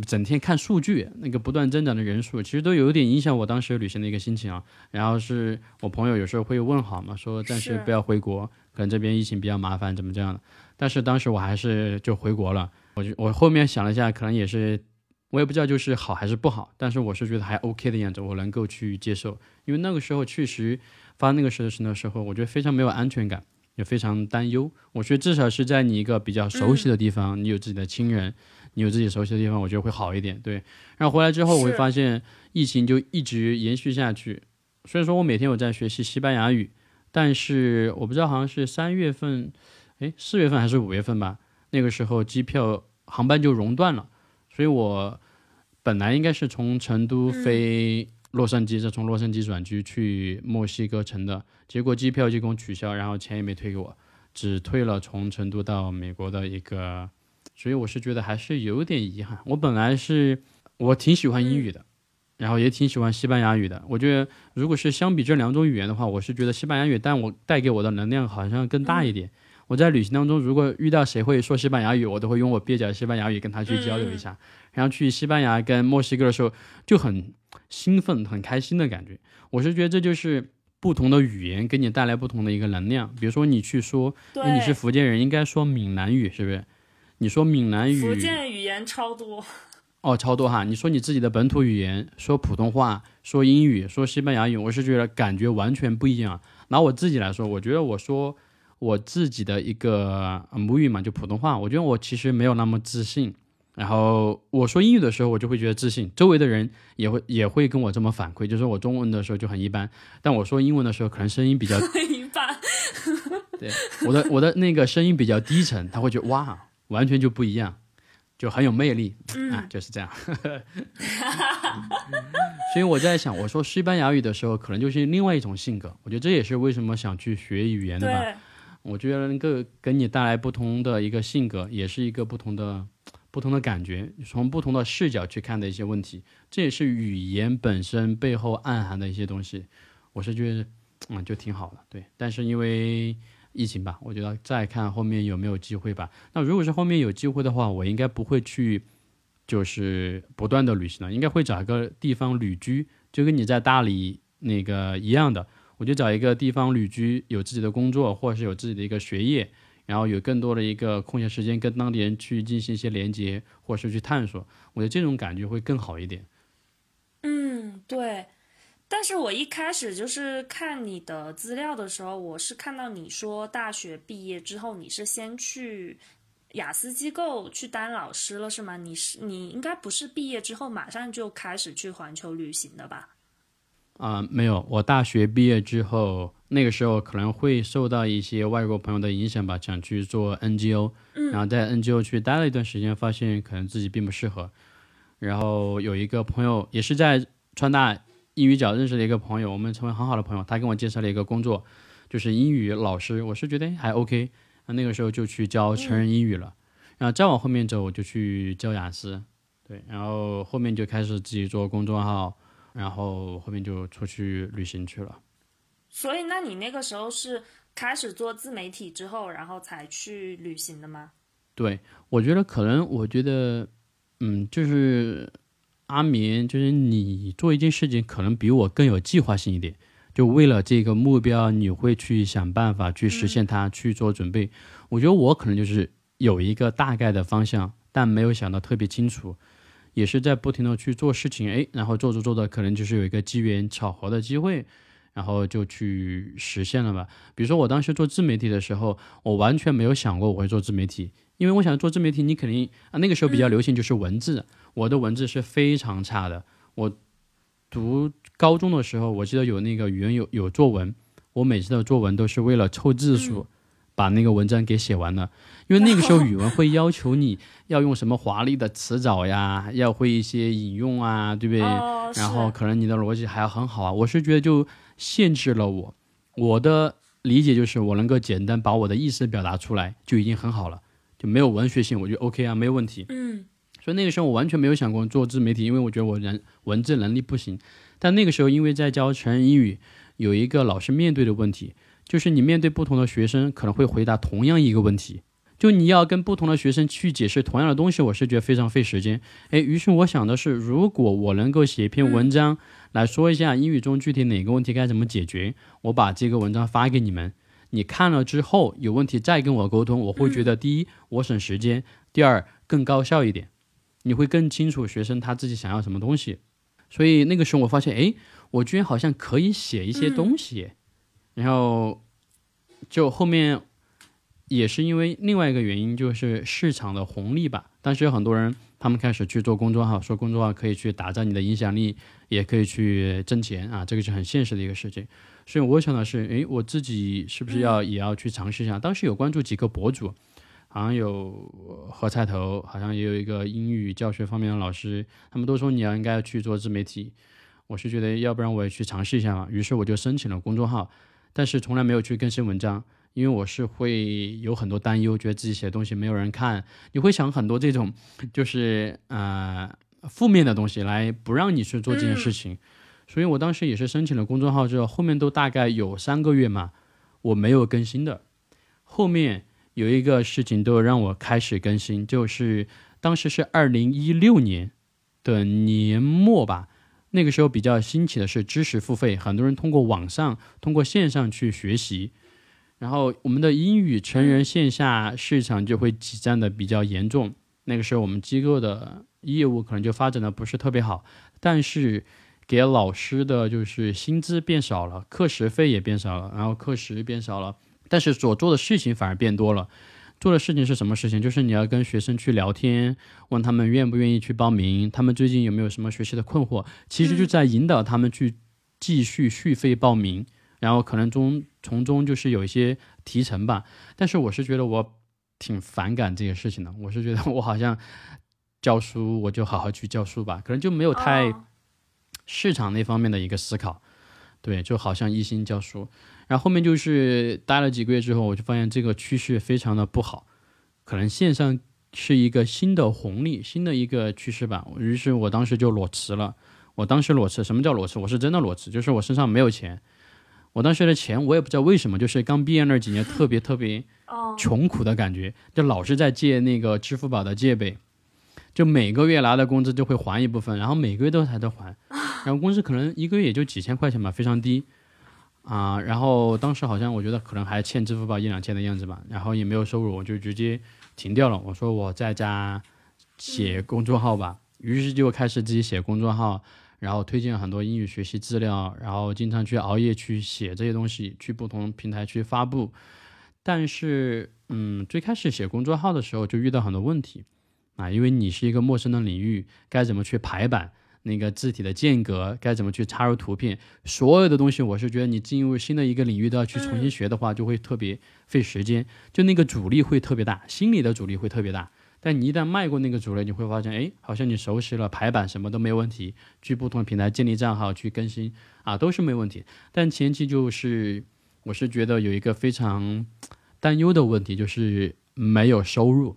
整天看数据，那个不断增长的人数，其实都有点影响我当时旅行的一个心情啊。然后是我朋友有时候会问好嘛，说暂时不要回国，可能这边疫情比较麻烦，怎么这样的。但是当时我还是就回国了。我就我后面想了一下，可能也是我也不知道就是好还是不好，但是我是觉得还 OK 的样子，我能够去接受。因为那个时候确实发那个事情的时候，我觉得非常没有安全感，也非常担忧。我觉得至少是在你一个比较熟悉的地方，你有自己的亲人。你有自己熟悉的地方，我觉得会好一点。对，然后回来之后，我会发现疫情就一直延续下去。虽然说我每天有在学习西班牙语，但是我不知道好像是三月份，哎，四月份还是五月份吧，那个时候机票航班就熔断了。所以我本来应该是从成都飞洛杉矶，再从洛杉矶转机去墨西哥城的，结果机票就给我取消，然后钱也没退给我，只退了从成都到美国的一个。所以我是觉得还是有点遗憾。我本来是我挺喜欢英语的，然后也挺喜欢西班牙语的。我觉得如果是相比这两种语言的话，我是觉得西班牙语但我带给我的能量好像更大一点。我在旅行当中，如果遇到谁会说西班牙语，我都会用我蹩脚的西班牙语跟他去交流一下。然后去西班牙跟墨西哥的时候就很兴奋、很开心的感觉。我是觉得这就是不同的语言给你带来不同的一个能量。比如说你去说，你是福建人，应该说闽南语，是不是？你说闽南语，福建语言超多哦，超多哈！你说你自己的本土语言，说普通话，说英语，说西班牙语，我是觉得感觉完全不一样。拿我自己来说，我觉得我说我自己的一个母语嘛，就普通话，我觉得我其实没有那么自信。然后我说英语的时候，我就会觉得自信，周围的人也会也会跟我这么反馈，就是我中文的时候就很一般，但我说英文的时候，可能声音比较 <laughs> 一般。<laughs> 对，我的我的那个声音比较低沉，他会觉得哇。完全就不一样，就很有魅力啊，就是这样。<laughs> 所以我在想，我说西班牙语的时候，可能就是另外一种性格。我觉得这也是为什么想去学语言的吧。我觉得能够给你带来不同的一个性格，也是一个不同的、不同的感觉，从不同的视角去看的一些问题。这也是语言本身背后暗含的一些东西。我是觉得，嗯，就挺好的。对，但是因为。疫情吧，我觉得再看后面有没有机会吧。那如果是后面有机会的话，我应该不会去，就是不断的旅行了，应该会找一个地方旅居，就跟你在大理那个一样的，我就找一个地方旅居，有自己的工作或者是有自己的一个学业，然后有更多的一个空闲时间跟当地人去进行一些连接，或者是去探索，我觉得这种感觉会更好一点。嗯，对。但是我一开始就是看你的资料的时候，我是看到你说大学毕业之后你是先去雅思机构去当老师了，是吗？你是你应该不是毕业之后马上就开始去环球旅行的吧？啊，没有，我大学毕业之后，那个时候可能会受到一些外国朋友的影响吧，想去做 NGO，然后在 NGO 去待了一段时间，发现可能自己并不适合，然后有一个朋友也是在川大。英语角认识的一个朋友，我们成为很好的朋友。他给我介绍了一个工作，就是英语老师。我是觉得还 OK，那那个时候就去教成人英语了。然后再往后面走，我就去教雅思。对，然后后面就开始自己做公众号，然后后面就出去旅行去了。所以，那你那个时候是开始做自媒体之后，然后才去旅行的吗？对，我觉得可能，我觉得，嗯，就是。阿明，就是你做一件事情，可能比我更有计划性一点。就为了这个目标，你会去想办法去实现它，去做准备。我觉得我可能就是有一个大概的方向，但没有想到特别清楚，也是在不停的去做事情。哎，然后做着做着，可能就是有一个机缘巧合的机会，然后就去实现了吧。比如说我当时做自媒体的时候，我完全没有想过我会做自媒体，因为我想做自媒体，你肯定啊那个时候比较流行就是文字，我的文字是非常差的。我读高中的时候，我记得有那个语文有有作文，我每次的作文都是为了凑字数。把那个文章给写完了，因为那个时候语文会要求你要用什么华丽的词藻呀，<laughs> 要会一些引用啊，对不对？然后可能你的逻辑还要很好啊。我是觉得就限制了我，我的理解就是我能够简单把我的意思表达出来就已经很好了，就没有文学性，我觉得 OK 啊，没有问题。嗯。所以那个时候我完全没有想过做自媒体，因为我觉得我人文字能力不行。但那个时候因为在教成人英语，有一个老师面对的问题。就是你面对不同的学生，可能会回答同样一个问题，就你要跟不同的学生去解释同样的东西，我是觉得非常费时间。诶，于是我想的是，如果我能够写一篇文章来说一下英语中具体哪个问题该怎么解决，我把这个文章发给你们，你看了之后有问题再跟我沟通，我会觉得第一我省时间，第二更高效一点，你会更清楚学生他自己想要什么东西。所以那个时候我发现，诶，我居然好像可以写一些东西。然后，就后面也是因为另外一个原因，就是市场的红利吧。当时有很多人，他们开始去做公众号，说公众号可以去打造你的影响力，也可以去挣钱啊，这个是很现实的一个事情。所以我想的是，诶，我自己是不是要也要去尝试一下？当时有关注几个博主，好像有何菜头，好像也有一个英语教学方面的老师，他们都说你要应该去做自媒体。我是觉得，要不然我也去尝试一下嘛。于是我就申请了公众号。但是从来没有去更新文章，因为我是会有很多担忧，觉得自己写的东西没有人看，你会想很多这种就是呃负面的东西来不让你去做这件事情。所以我当时也是申请了公众号之后，后面都大概有三个月嘛，我没有更新的。后面有一个事情都让我开始更新，就是当时是二零一六年的年末吧。那个时候比较兴起的是知识付费，很多人通过网上、通过线上去学习，然后我们的英语成人线下市场就会挤占的比较严重。那个时候我们机构的业务可能就发展的不是特别好，但是给老师的就是薪资变少了，课时费也变少了，然后课时变少了，但是所做的事情反而变多了。做的事情是什么事情？就是你要跟学生去聊天，问他们愿不愿意去报名，他们最近有没有什么学习的困惑，其实就在引导他们去继续续费报名，然后可能中从中就是有一些提成吧。但是我是觉得我挺反感这些事情的，我是觉得我好像教书我就好好去教书吧，可能就没有太市场那方面的一个思考，对，就好像一心教书。然后后面就是待了几个月之后，我就发现这个趋势非常的不好，可能线上是一个新的红利，新的一个趋势吧。于是我当时就裸辞了。我当时裸辞，什么叫裸辞？我是真的裸辞，就是我身上没有钱。我当时的钱我也不知道为什么，就是刚毕业那几年特别特别穷苦的感觉，就老是在借那个支付宝的借呗，就每个月拿的工资就会还一部分，然后每个月都还在还，<laughs> 然后工资可能一个月也就几千块钱吧，非常低。啊，然后当时好像我觉得可能还欠支付宝一两千的样子吧，然后也没有收入，我就直接停掉了。我说我在家写公众号吧，于是就开始自己写公众号，然后推荐很多英语学习资料，然后经常去熬夜去写这些东西，去不同平台去发布。但是，嗯，最开始写公众号的时候就遇到很多问题啊，因为你是一个陌生的领域，该怎么去排版？那个字体的间隔该怎么去插入图片，所有的东西，我是觉得你进入新的一个领域都要去重新学的话，就会特别费时间，就那个阻力会特别大，心理的阻力会特别大。但你一旦迈过那个阻力，你会发现，哎，好像你熟悉了排版什么都没问题，去不同的平台建立账号去更新啊，都是没问题。但前期就是，我是觉得有一个非常 <tsk> 担忧的问题，就是没有收入。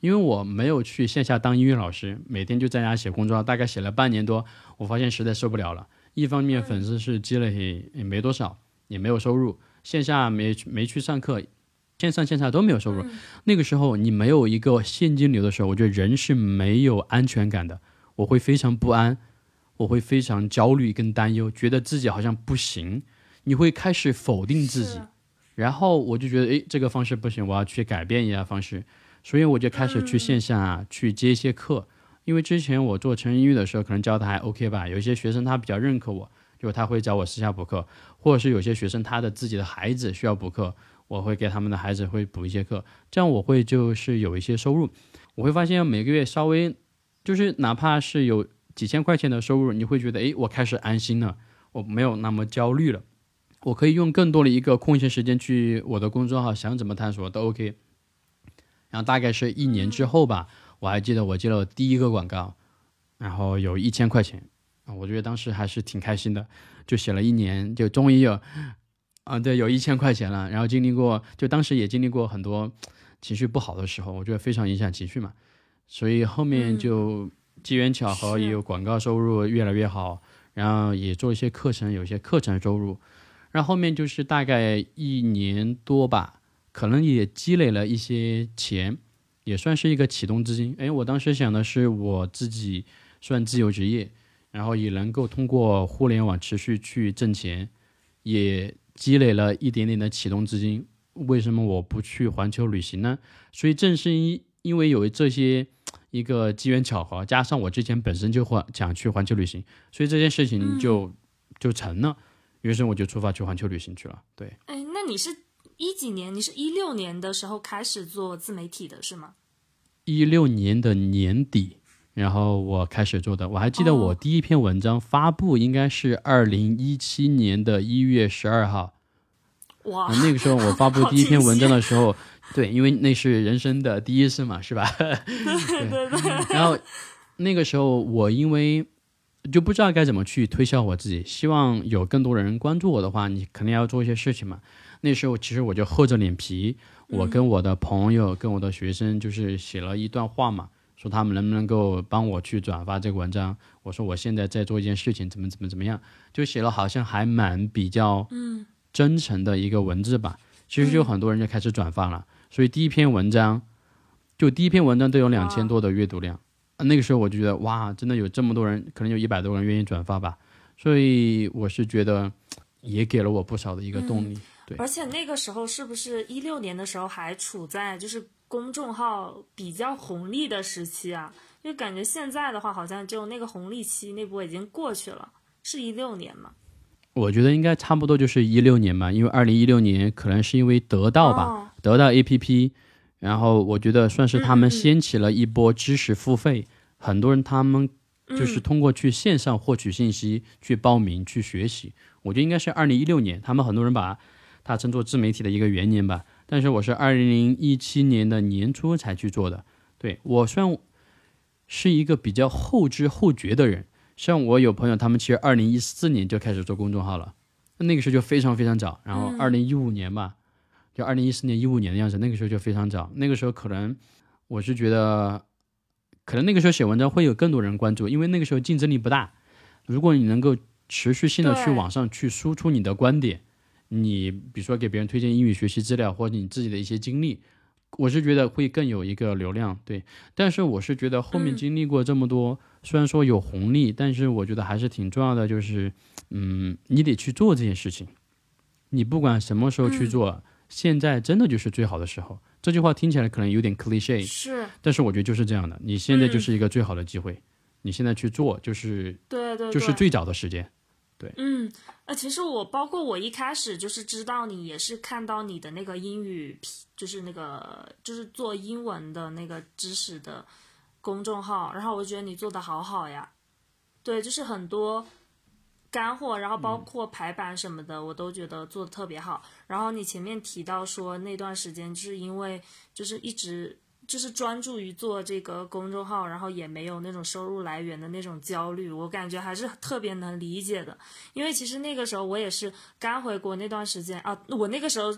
因为我没有去线下当英语老师，每天就在家写公众号，大概写了半年多，我发现实在受不了了。一方面粉丝是积累也没多少，也没有收入，线下没没去上课，线上线下都没有收入。那个时候你没有一个现金流的时候，我觉得人是没有安全感的，我会非常不安，我会非常焦虑跟担忧，觉得自己好像不行，你会开始否定自己，然后我就觉得，诶，这个方式不行，我要去改变一下方式。所以我就开始去线下去接一些课，因为之前我做成人英语的时候，可能教的还 OK 吧，有一些学生他比较认可我，就他会找我私下补课，或者是有些学生他的自己的孩子需要补课，我会给他们的孩子会补一些课，这样我会就是有一些收入。我会发现每个月稍微就是哪怕是有几千块钱的收入，你会觉得诶，我开始安心了，我没有那么焦虑了，我可以用更多的一个空闲时间去我的公众号，想怎么探索都 OK。然后大概是一年之后吧，我还记得我接了第一个广告，然后有一千块钱啊，我觉得当时还是挺开心的，就写了一年，就终于有，啊，对，有一千块钱了。然后经历过，就当时也经历过很多情绪不好的时候，我觉得非常影响情绪嘛，所以后面就机缘巧合，也有广告收入越来越好，然后也做一些课程，有些课程收入，然后后面就是大概一年多吧。可能也积累了一些钱，也算是一个启动资金。哎，我当时想的是我自己算自由职业，然后也能够通过互联网持续去挣钱，也积累了一点点的启动资金。为什么我不去环球旅行呢？所以正是因因为有这些一个机缘巧合，加上我之前本身就环想去环球旅行，所以这件事情就就成了。于是我就出发去环球旅行去了。对，哎，那你是？一几年？你是一六年的时候开始做自媒体的是吗？一六年的年底，然后我开始做的。我还记得我第一篇文章发布应该是二零一七年的一月十二号。哇！那个时候我 <laughs> 发布第一篇文章的时候，对，因为那是人生的第一次嘛，是吧？对 <laughs> 对对。<laughs> 然后那个时候我因为就不知道该怎么去推销我自己，希望有更多人关注我的话，你肯定要做一些事情嘛。那时候其实我就厚着脸皮，我跟我的朋友、跟我的学生就是写了一段话嘛，说他们能不能够帮我去转发这个文章。我说我现在在做一件事情，怎么怎么怎么样，就写了好像还蛮比较真诚的一个文字吧。其实就很多人就开始转发了，所以第一篇文章就第一篇文章都有两千多的阅读量。那个时候我就觉得哇，真的有这么多人，可能有一百多人愿意转发吧。所以我是觉得也给了我不少的一个动力。而且那个时候是不是一六年的时候还处在就是公众号比较红利的时期啊？就感觉现在的话好像就那个红利期那波已经过去了，是一六年吗？我觉得应该差不多就是一六年吧，因为二零一六年可能是因为得到吧，得到 A P P，然后我觉得算是他们掀起了一波知识付费，很多人他们就是通过去线上获取信息、去报名、去学习，我觉得应该是二零一六年，他们很多人把。它称作自媒体的一个元年吧，但是我是二零一七年的年初才去做的。对我算是一个比较后知后觉的人，像我有朋友，他们其实二零一四年就开始做公众号了，那个时候就非常非常早。然后二零一五年吧，就二零一四年一五年的样子，那个时候就非常早。那个时候可能我是觉得，可能那个时候写文章会有更多人关注，因为那个时候竞争力不大。如果你能够持续性的去网上去输出你的观点。你比如说给别人推荐英语学习资料，或者你自己的一些经历，我是觉得会更有一个流量，对。但是我是觉得后面经历过这么多，虽然说有红利，但是我觉得还是挺重要的，就是，嗯，你得去做这件事情。你不管什么时候去做，现在真的就是最好的时候。这句话听起来可能有点 cliche，是，但是我觉得就是这样的。你现在就是一个最好的机会，你现在去做就是，对对，就是最早的时间。嗯，呃，其实我包括我一开始就是知道你，也是看到你的那个英语，就是那个就是做英文的那个知识的公众号，然后我觉得你做的好好呀，对，就是很多干货，然后包括排版什么的，我都觉得做的特别好。然后你前面提到说那段时间就是因为就是一直。就是专注于做这个公众号，然后也没有那种收入来源的那种焦虑，我感觉还是特别能理解的。因为其实那个时候我也是刚回国那段时间啊，我那个时候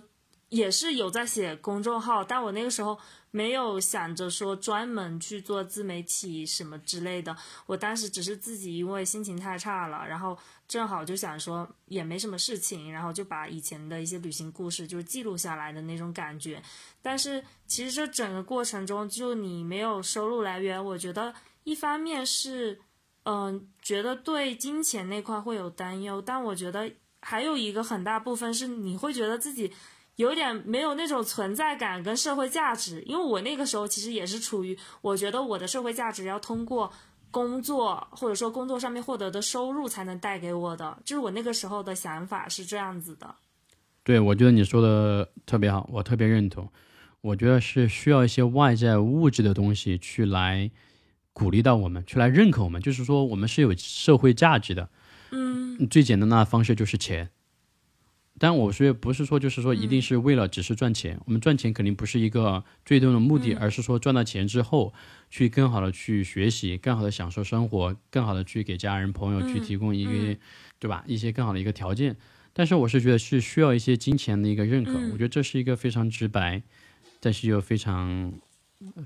也是有在写公众号，但我那个时候。没有想着说专门去做自媒体什么之类的，我当时只是自己因为心情太差了，然后正好就想说也没什么事情，然后就把以前的一些旅行故事就记录下来的那种感觉。但是其实这整个过程中，就你没有收入来源，我觉得一方面是，嗯，觉得对金钱那块会有担忧，但我觉得还有一个很大部分是你会觉得自己。有点没有那种存在感跟社会价值，因为我那个时候其实也是处于我觉得我的社会价值要通过工作或者说工作上面获得的收入才能带给我的，就是我那个时候的想法是这样子的。对，我觉得你说的特别好，我特别认同。我觉得是需要一些外在物质的东西去来鼓励到我们，去来认可我们，就是说我们是有社会价值的。嗯，最简单的方式就是钱。但我说不是说就是说一定是为了只是赚钱，我们赚钱肯定不是一个最终的目的，而是说赚到钱之后，去更好的去学习，更好的享受生活，更好的去给家人朋友去提供一个，对吧？一些更好的一个条件。但是我是觉得是需要一些金钱的一个认可，我觉得这是一个非常直白，但是又非常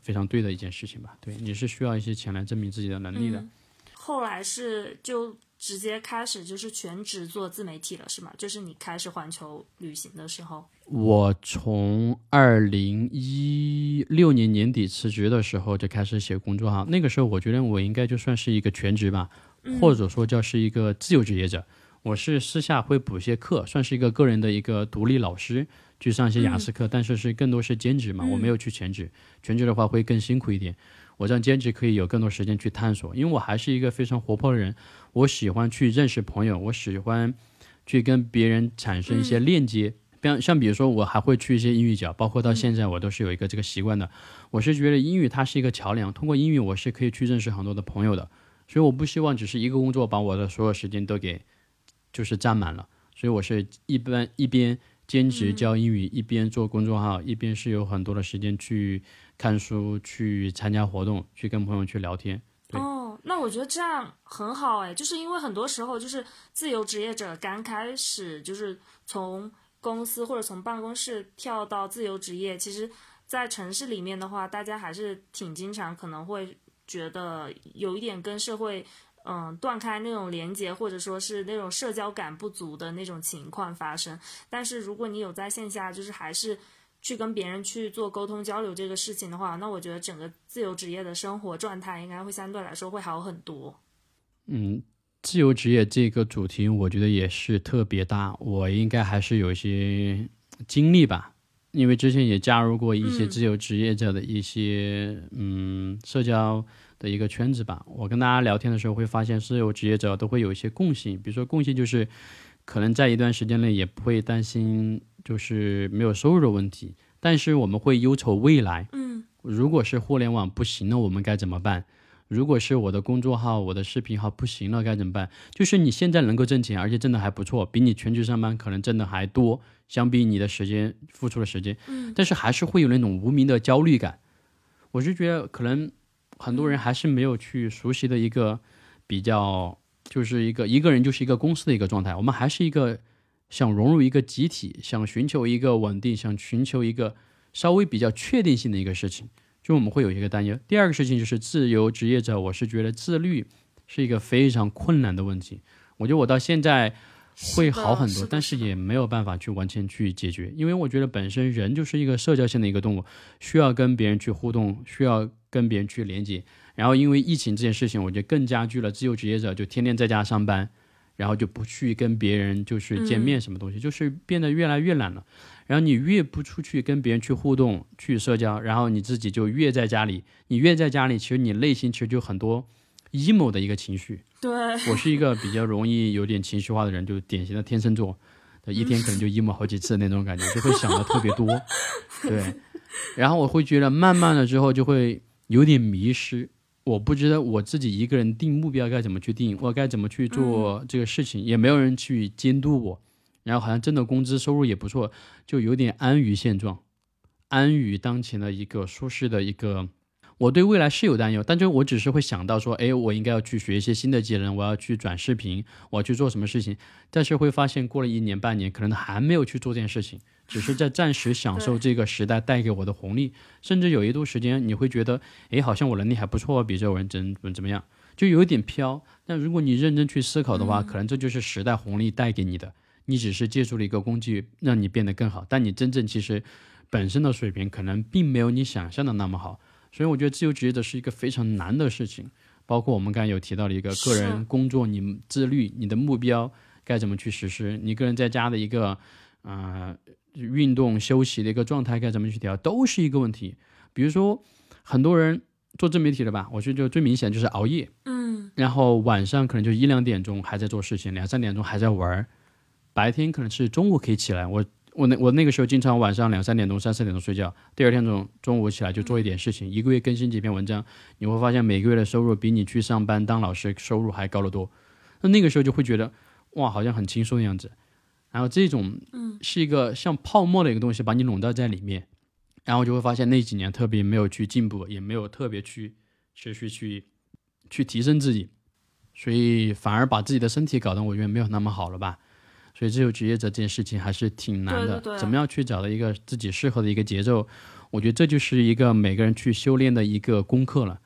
非常对的一件事情吧。对，你是需要一些钱来证明自己的能力的。后来是就。直接开始就是全职做自媒体了，是吗？就是你开始环球旅行的时候。我从二零一六年年底辞职的时候就开始写公众号，那个时候我觉得我应该就算是一个全职吧，或者说叫是一个自由职业者。我是私下会补些课，算是一个个人的一个独立老师，去上一些雅思课，但是是更多是兼职嘛，我没有去全职。全职的话会更辛苦一点。我这样兼职可以有更多时间去探索，因为我还是一个非常活泼的人，我喜欢去认识朋友，我喜欢去跟别人产生一些链接。像像比如说，我还会去一些英语角，包括到现在我都是有一个这个习惯的。我是觉得英语它是一个桥梁，通过英语我是可以去认识很多的朋友的。所以我不希望只是一个工作把我的所有时间都给就是占满了。所以我是一般一边兼职教英语，一边做公众号，一边是有很多的时间去。看书，去参加活动，去跟朋友去聊天。哦，那我觉得这样很好哎，就是因为很多时候就是自由职业者刚开始就是从公司或者从办公室跳到自由职业，其实，在城市里面的话，大家还是挺经常可能会觉得有一点跟社会嗯断开那种连接，或者说是那种社交感不足的那种情况发生。但是如果你有在线下，就是还是。去跟别人去做沟通交流这个事情的话，那我觉得整个自由职业的生活状态应该会相对来说会好很多。嗯，自由职业这个主题，我觉得也是特别大，我应该还是有一些经历吧，因为之前也加入过一些自由职业者的一些嗯社交的一个圈子吧。我跟大家聊天的时候会发现，自由职业者都会有一些共性，比如说共性就是可能在一段时间内也不会担心。就是没有收入的问题，但是我们会忧愁未来。嗯，如果是互联网不行了，我们该怎么办？如果是我的公众号、我的视频号不行了，该怎么办？就是你现在能够挣钱，而且挣的还不错，比你全职上班可能挣的还多，相比你的时间付出的时间，嗯，但是还是会有那种无名的焦虑感。我是觉得可能很多人还是没有去熟悉的一个比较，就是一个一个人就是一个公司的一个状态，我们还是一个。想融入一个集体，想寻求一个稳定，想寻求一个稍微比较确定性的一个事情，就我们会有一个担忧。第二个事情就是自由职业者，我是觉得自律是一个非常困难的问题。我觉得我到现在会好很多，但是也没有办法去完全去解决，因为我觉得本身人就是一个社交性的一个动物，需要跟别人去互动，需要跟别人去连接。然后因为疫情这件事情，我觉得更加剧了自由职业者就天天在家上班。然后就不去跟别人就是见面什么东西，就是变得越来越懒了。然后你越不出去跟别人去互动、去社交，然后你自己就越在家里。你越在家里，其实你内心其实就很多 emo 的一个情绪。对，我是一个比较容易有点情绪化的人，就典型的天秤座，一天可能就 emo 好几次那种感觉，就会想的特别多。对，<laughs> 然后我会觉得慢慢的之后就会有点迷失。我不知道我自己一个人定目标该怎么去定，我该怎么去做这个事情，也没有人去监督我，然后好像挣的工资收入也不错，就有点安于现状，安于当前的一个舒适的一个。我对未来是有担忧，但就我只是会想到说，哎，我应该要去学一些新的技能，我要去转视频，我要去做什么事情，但是会发现过了一年半年，可能还没有去做这件事情。只是在暂时享受这个时代带给我的红利，甚至有一度时间你会觉得，哎，好像我能力还不错，比这人怎怎么样，就有一点飘。但如果你认真去思考的话，可能这就是时代红利带给你的，你只是借助了一个工具让你变得更好，但你真正其实本身的水平可能并没有你想象的那么好。所以我觉得自由职业者是一个非常难的事情，包括我们刚才有提到的一个个人工作，你自律，你的目标该怎么去实施，你个人在家的一个，呃。运动休息的一个状态该怎么去调，都是一个问题。比如说，很多人做自媒体的吧，我觉得就最明显就是熬夜，嗯然后晚上可能就一两点钟还在做事情，两三点钟还在玩儿，白天可能是中午可以起来。我我那我那个时候经常晚上两三点钟、三四点钟睡觉，第二天中中午起来就做一点事情，一个月更新几篇文章，你会发现每个月的收入比你去上班当老师收入还高得多。那那个时候就会觉得哇，好像很轻松的样子。然后这种嗯是一个像泡沫的一个东西，把你笼罩在里面，然后就会发现那几年特别没有去进步，也没有特别去持续去去提升自己，所以反而把自己的身体搞得我觉得没有那么好了吧。所以自由职业者这件事情还是挺难的，对对对怎么样去找到一个自己适合的一个节奏？我觉得这就是一个每个人去修炼的一个功课了，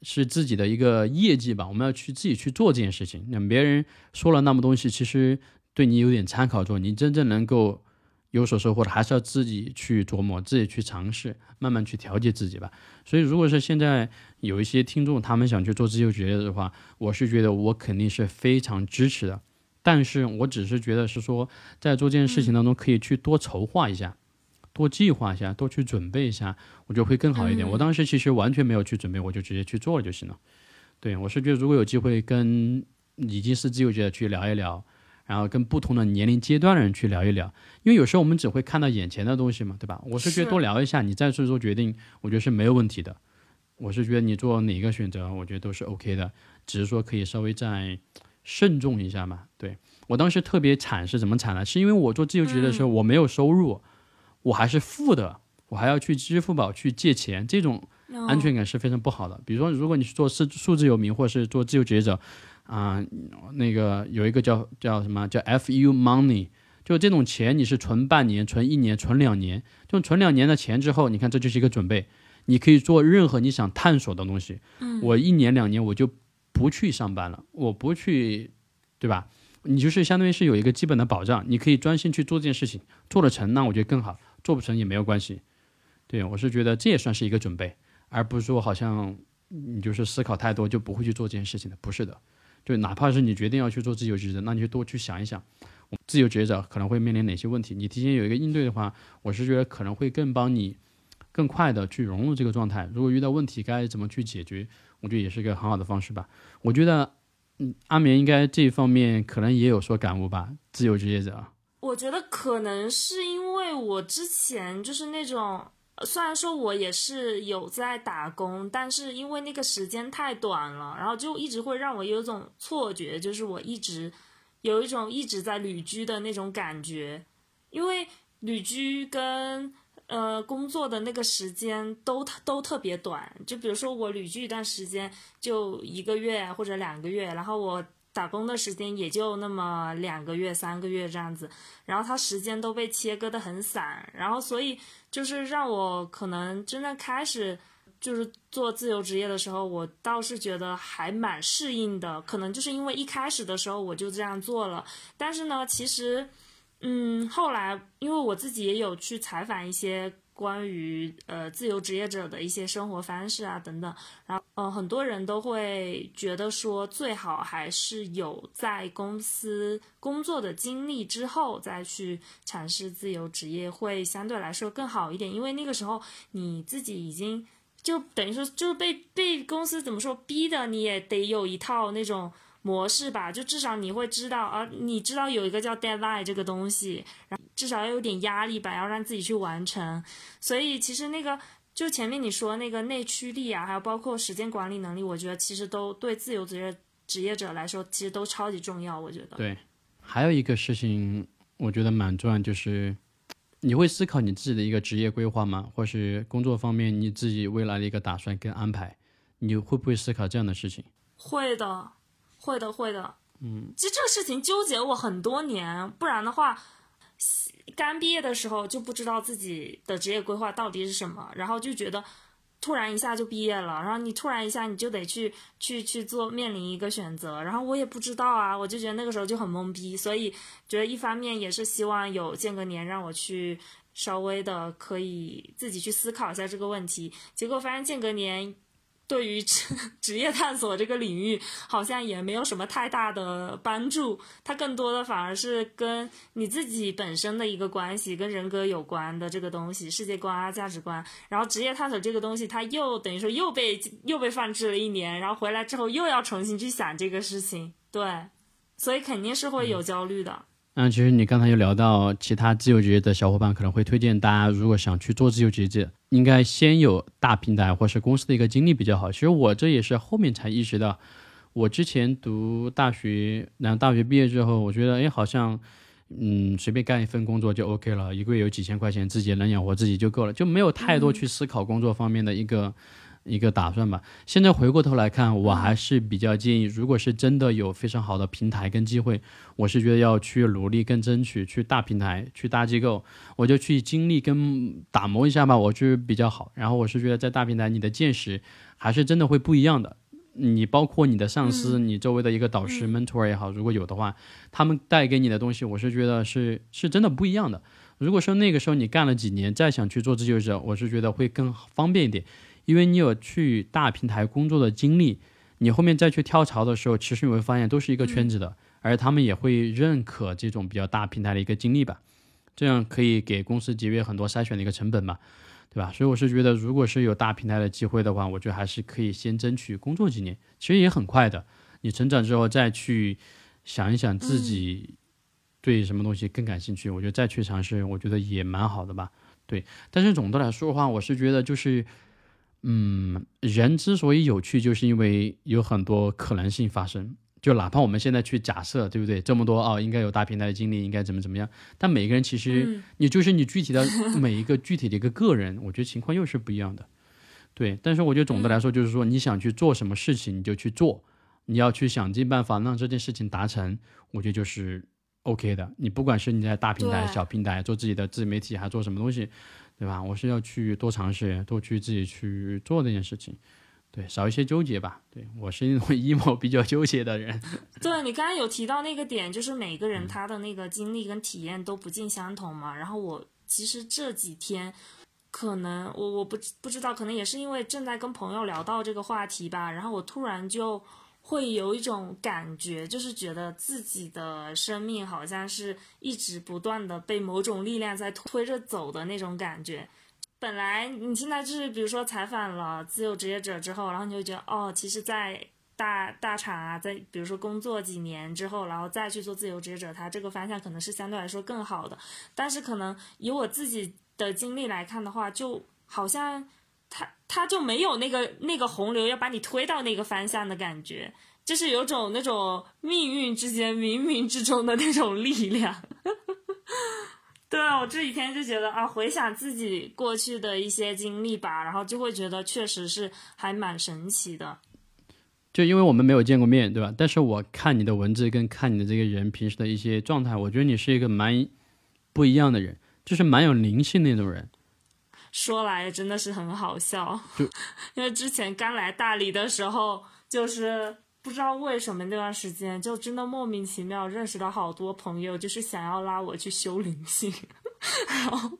是自己的一个业绩吧。我们要去自己去做这件事情。那别人说了那么东西，其实对你有点参考作用，你真正能够有所收获的，还是要自己去琢磨，自己去尝试，慢慢去调节自己吧。所以，如果是现在有一些听众他们想去做自由职业的话，我是觉得我肯定是非常支持的。但是我只是觉得是说，在做这件事情当中，可以去多筹划一下，多计划一下，多去准备一下，我觉得会更好一点。嗯我当时其实完全没有去准备，我就直接去做了就行了。对我是觉得，如果有机会跟已经是自由职业去聊一聊，然后跟不同的年龄阶段的人去聊一聊，因为有时候我们只会看到眼前的东西嘛，对吧？我是觉得多聊一下，你再去做决定，我觉得是没有问题的。我是觉得你做哪个选择，我觉得都是 OK 的，只是说可以稍微再慎重一下嘛。对我当时特别惨是怎么惨呢？是因为我做自由职业的时候，我没有收入，我还是负的，我还要去支付宝去借钱，这种安全感是非常不好的。比如说，如果你是做数数字游民，或是做自由职业者，啊、那个有一个叫叫什么叫 FU Money，就这种钱你是存半年、存一年、存两年，就存两年的钱之后，你看这就是一个准备，你可以做任何你想探索的东西。嗯我一年两年我就不去上班了，我不去，对吧？你就是相当于是有一个基本的保障，你可以专心去做这件事情，做得成那我觉得更好，做不成也没有关系。对我是觉得这也算是一个准备，而不是说好像你就是思考太多就不会去做这件事情的，不是的。就哪怕是你决定要去做自由职业者，那你就多去想一想，自由职业者可能会面临哪些问题，你提前有一个应对的话，我是觉得可能会更帮你更快的去融入这个状态。如果遇到问题该怎么去解决，我觉得也是一个很好的方式吧。我觉得，嗯，阿棉应该这一方面可能也有所感悟吧，自由职业者。我觉得可能是因为我之前就是那种，虽然说我也是有在打工，但是因为那个时间太短了，然后就一直会让我有一种错觉，就是我一直有一种一直在旅居的那种感觉，因为旅居跟呃工作的那个时间都都特别短，就比如说我旅居一段时间就一个月或者两个月，然后我打工的时间也就那么两个月、三个月这样子，然后它时间都被切割的很散，然后所以就是让我可能真正开始就是做自由职业的时候，我倒是觉得还蛮适应的，可能就是因为一开始的时候我就这样做了，但是呢，其实。嗯，后来因为我自己也有去采访一些关于呃自由职业者的一些生活方式啊等等，然后呃很多人都会觉得说最好还是有在公司工作的经历之后再去尝试自由职业会相对来说更好一点，因为那个时候你自己已经就等于说就是被被公司怎么说逼的，你也得有一套那种。模式吧，就至少你会知道啊，你知道有一个叫 deadline 这个东西，然后至少要有点压力吧，要让自己去完成。所以其实那个就前面你说那个内驱力啊，还有包括时间管理能力，我觉得其实都对自由职业职业者来说，其实都超级重要。我觉得对，还有一个事情，我觉得蛮重要，就是你会思考你自己的一个职业规划吗？或是工作方面你自己未来的一个打算跟安排，你会不会思考这样的事情？会的。会的，会的。嗯，其实这个事情纠结我很多年，不然的话，刚毕业的时候就不知道自己的职业规划到底是什么，然后就觉得突然一下就毕业了，然后你突然一下你就得去去去做面临一个选择，然后我也不知道啊，我就觉得那个时候就很懵逼，所以觉得一方面也是希望有间隔年让我去稍微的可以自己去思考一下这个问题，结果发现间隔年。对于职 <laughs> 职业探索这个领域，好像也没有什么太大的帮助。它更多的反而是跟你自己本身的一个关系，跟人格有关的这个东西，世界观啊、价值观。然后职业探索这个东西，它又等于说又被又被放置了一年，然后回来之后又要重新去想这个事情，对，所以肯定是会有焦虑的。嗯，其实你刚才又聊到其他自由职业的小伙伴可能会推荐大家，如果想去做自由职业者，应该先有大平台或是公司的一个经历比较好。其实我这也是后面才意识到，我之前读大学，然后大学毕业之后，我觉得哎，好像嗯随便干一份工作就 OK 了，一个月有几千块钱，自己能养活自己就够了，就没有太多去思考工作方面的一个。一个打算吧。现在回过头来看，我还是比较建议，如果是真的有非常好的平台跟机会，我是觉得要去努力跟争取，去大平台、去大机构，我就去经历跟打磨一下吧，我就比较好。然后我是觉得在大平台，你的见识还是真的会不一样的。你包括你的上司，你周围的一个导师、mentor 也好，如果有的话，他们带给你的东西，我是觉得是是真的不一样的。如果说那个时候你干了几年，再想去做自由者，我是觉得会更方便一点。因为你有去大平台工作的经历，你后面再去跳槽的时候，其实你会发现都是一个圈子的，而他们也会认可这种比较大平台的一个经历吧，这样可以给公司节约很多筛选的一个成本嘛，对吧？所以我是觉得，如果是有大平台的机会的话，我觉得还是可以先争取工作几年，其实也很快的。你成长之后再去想一想自己对什么东西更感兴趣，我觉得再去尝试，我觉得也蛮好的吧。对，但是总的来说的话，我是觉得就是。嗯，人之所以有趣，就是因为有很多可能性发生。就哪怕我们现在去假设，对不对？这么多哦，应该有大平台的经历，应该怎么怎么样？但每个人其实，你就是你具体的 <laughs> 每一个具体的一个个人，我觉得情况又是不一样的。对，但是我觉得总的来说，就是说你想去做什么事情，你就去做，你要去想尽办法让这件事情达成，我觉得就是 OK 的。你不管是你在大平台、小平台做自己的自媒体，还做什么东西。对吧？我是要去多尝试，多去自己去做这件事情，对，少一些纠结吧。对我是那种 <laughs> emo 比较纠结的人。<laughs> 对你刚刚有提到那个点，就是每个人他的那个经历跟体验都不尽相同嘛。然后我其实这几天，可能我我不不知道，可能也是因为正在跟朋友聊到这个话题吧。然后我突然就。会有一种感觉，就是觉得自己的生命好像是一直不断的被某种力量在推着走的那种感觉。本来你现在就是比如说采访了自由职业者之后，然后你就觉得哦，其实，在大大厂啊，在比如说工作几年之后，然后再去做自由职业者，他这个方向可能是相对来说更好的。但是可能以我自己的经历来看的话，就好像。他他就没有那个那个洪流要把你推到那个方向的感觉，就是有种那种命运之间冥冥之中的那种力量。<laughs> 对啊，我这几天就觉得啊，回想自己过去的一些经历吧，然后就会觉得确实是还蛮神奇的。就因为我们没有见过面对吧？但是我看你的文字跟看你的这个人平时的一些状态，我觉得你是一个蛮不一样的人，就是蛮有灵性那种人。说来真的是很好笑，因为之前刚来大理的时候，就是不知道为什么那段时间就真的莫名其妙认识了好多朋友，就是想要拉我去修灵性，然后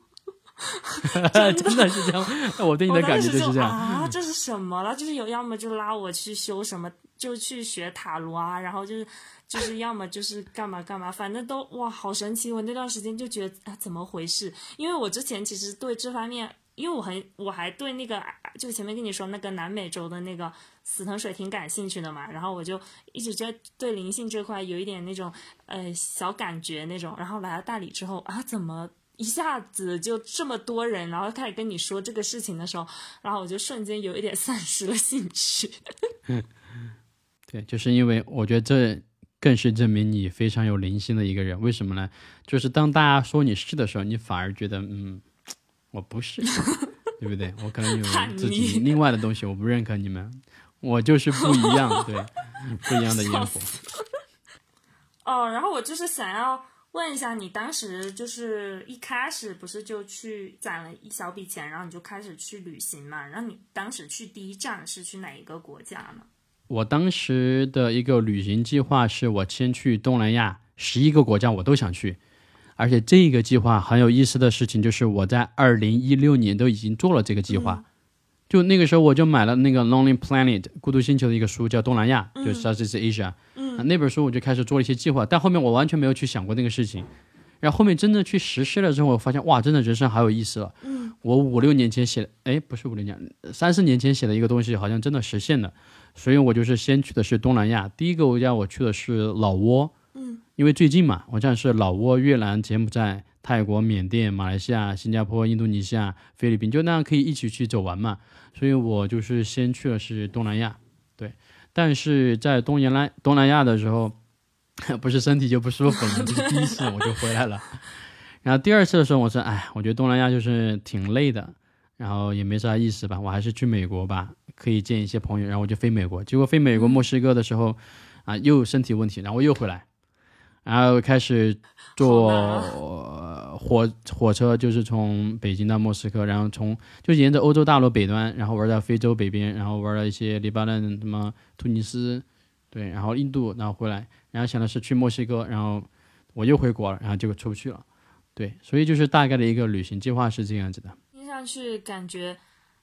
<laughs> 真的是这样，我对你的感觉就是这样啊，这是什么了？就是有要么就拉我去修什么，就去学塔罗啊，然后就是就是要么就是干嘛干嘛，反正都哇好神奇。我那段时间就觉得啊怎么回事？因为我之前其实对这方面。因为我很我还对那个就前面跟你说那个南美洲的那个死藤水挺感兴趣的嘛，然后我就一直在对灵性这块有一点那种呃小感觉那种，然后来到大理之后啊，怎么一下子就这么多人，然后开始跟你说这个事情的时候，然后我就瞬间有一点 <laughs> 丧失了兴趣。<laughs> 对，就是因为我觉得这更是证明你非常有灵性的一个人。为什么呢？就是当大家说你是的时候，你反而觉得嗯。我不是，<laughs> 对不对？我可能有自己另外的东西，我不认可你们，我就是不一样，对，不一样的烟火。哦，然后我就是想要问一下，你当时就是一开始不是就去攒了一小笔钱，然后你就开始去旅行嘛？然后你当时去第一站是去哪一个国家呢？我当时的一个旅行计划是我先去东南亚十一个国家，我都想去。而且这个计划很有意思的事情就是，我在二零一六年都已经做了这个计划，就那个时候我就买了那个《Lonely Planet》孤独星球的一个书，叫《东南亚》，就是 Southeast Asia。嗯，那本书我就开始做了一些计划，但后面我完全没有去想过那个事情。然后后面真的去实施了之后，我发现哇，真的人生好有意思了。嗯，我五六年前写的，哎，不是五六年，三四年前写的一个东西，好像真的实现了。所以我就是先去的是东南亚，第一个国家我去的是老挝。嗯，因为最近嘛，我这样是老挝、越南、柬埔寨、泰国、缅甸、马来西亚、新加坡、印度尼西亚、菲律宾，就那样可以一起去走完嘛。所以我就是先去的是东南亚，对。但是在东南亚东南亚的时候，<laughs> 不是身体就不舒服了，这是第一次我就回来了。然后第二次的时候，我说，哎，我觉得东南亚就是挺累的，然后也没啥意思吧，我还是去美国吧，可以见一些朋友。然后我就飞美国，结果飞美国墨西哥的时候，啊，又身体问题，然后我又回来，然后开始坐呃火火车，就是从北京到莫斯科，然后从就沿着欧洲大陆北端，然后玩到非洲北边，然后玩了一些黎巴嫩、什么突尼斯，对，然后印度，然后回来，然后想的是去墨西哥，然后我又回国了，然后结果出不去了，对，所以就是大概的一个旅行计划是这样子的。听上去感觉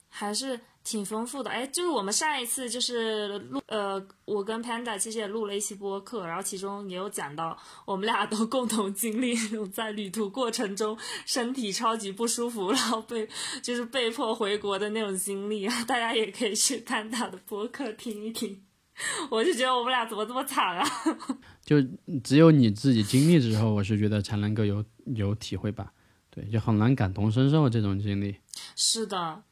还是挺丰富的。哎，就是我们上一次就是录，呃，我跟 Panda 其实也录了一期播客，然后其中也有讲到，我们俩都共同经历那种在旅途过程中身体超级不舒服，然后被就是被迫回国的那种经历啊，大家也可以去 Panda 的播客听一听。我就觉得我们俩怎么这么惨啊？<laughs> 就只有你自己经历之后，我是觉得才能够有有体会吧。对，就很难感同身受这种经历。是的，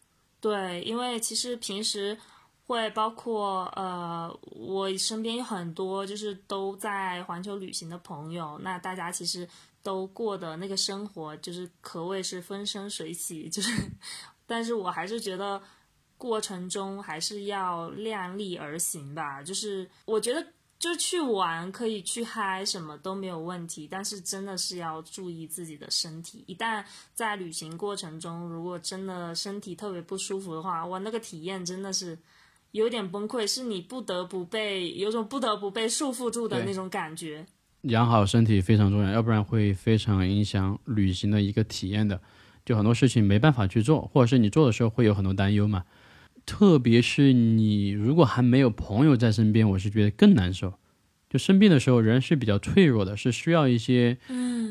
对，因为其实平时会包括呃，我身边有很多就是都在环球旅行的朋友，那大家其实都过的那个生活就是可谓是风生水起，就是，但是我还是觉得过程中还是要量力而行吧，就是我觉得。就去玩可以去嗨，什么都没有问题，但是真的是要注意自己的身体。一旦在旅行过程中，如果真的身体特别不舒服的话，哇，那个体验真的是有点崩溃，是你不得不被有种不得不被束缚住的那种感觉。养好身体非常重要，要不然会非常影响旅行的一个体验的。就很多事情没办法去做，或者是你做的时候会有很多担忧嘛。特别是你如果还没有朋友在身边，我是觉得更难受。就生病的时候，人是比较脆弱的，是需要一些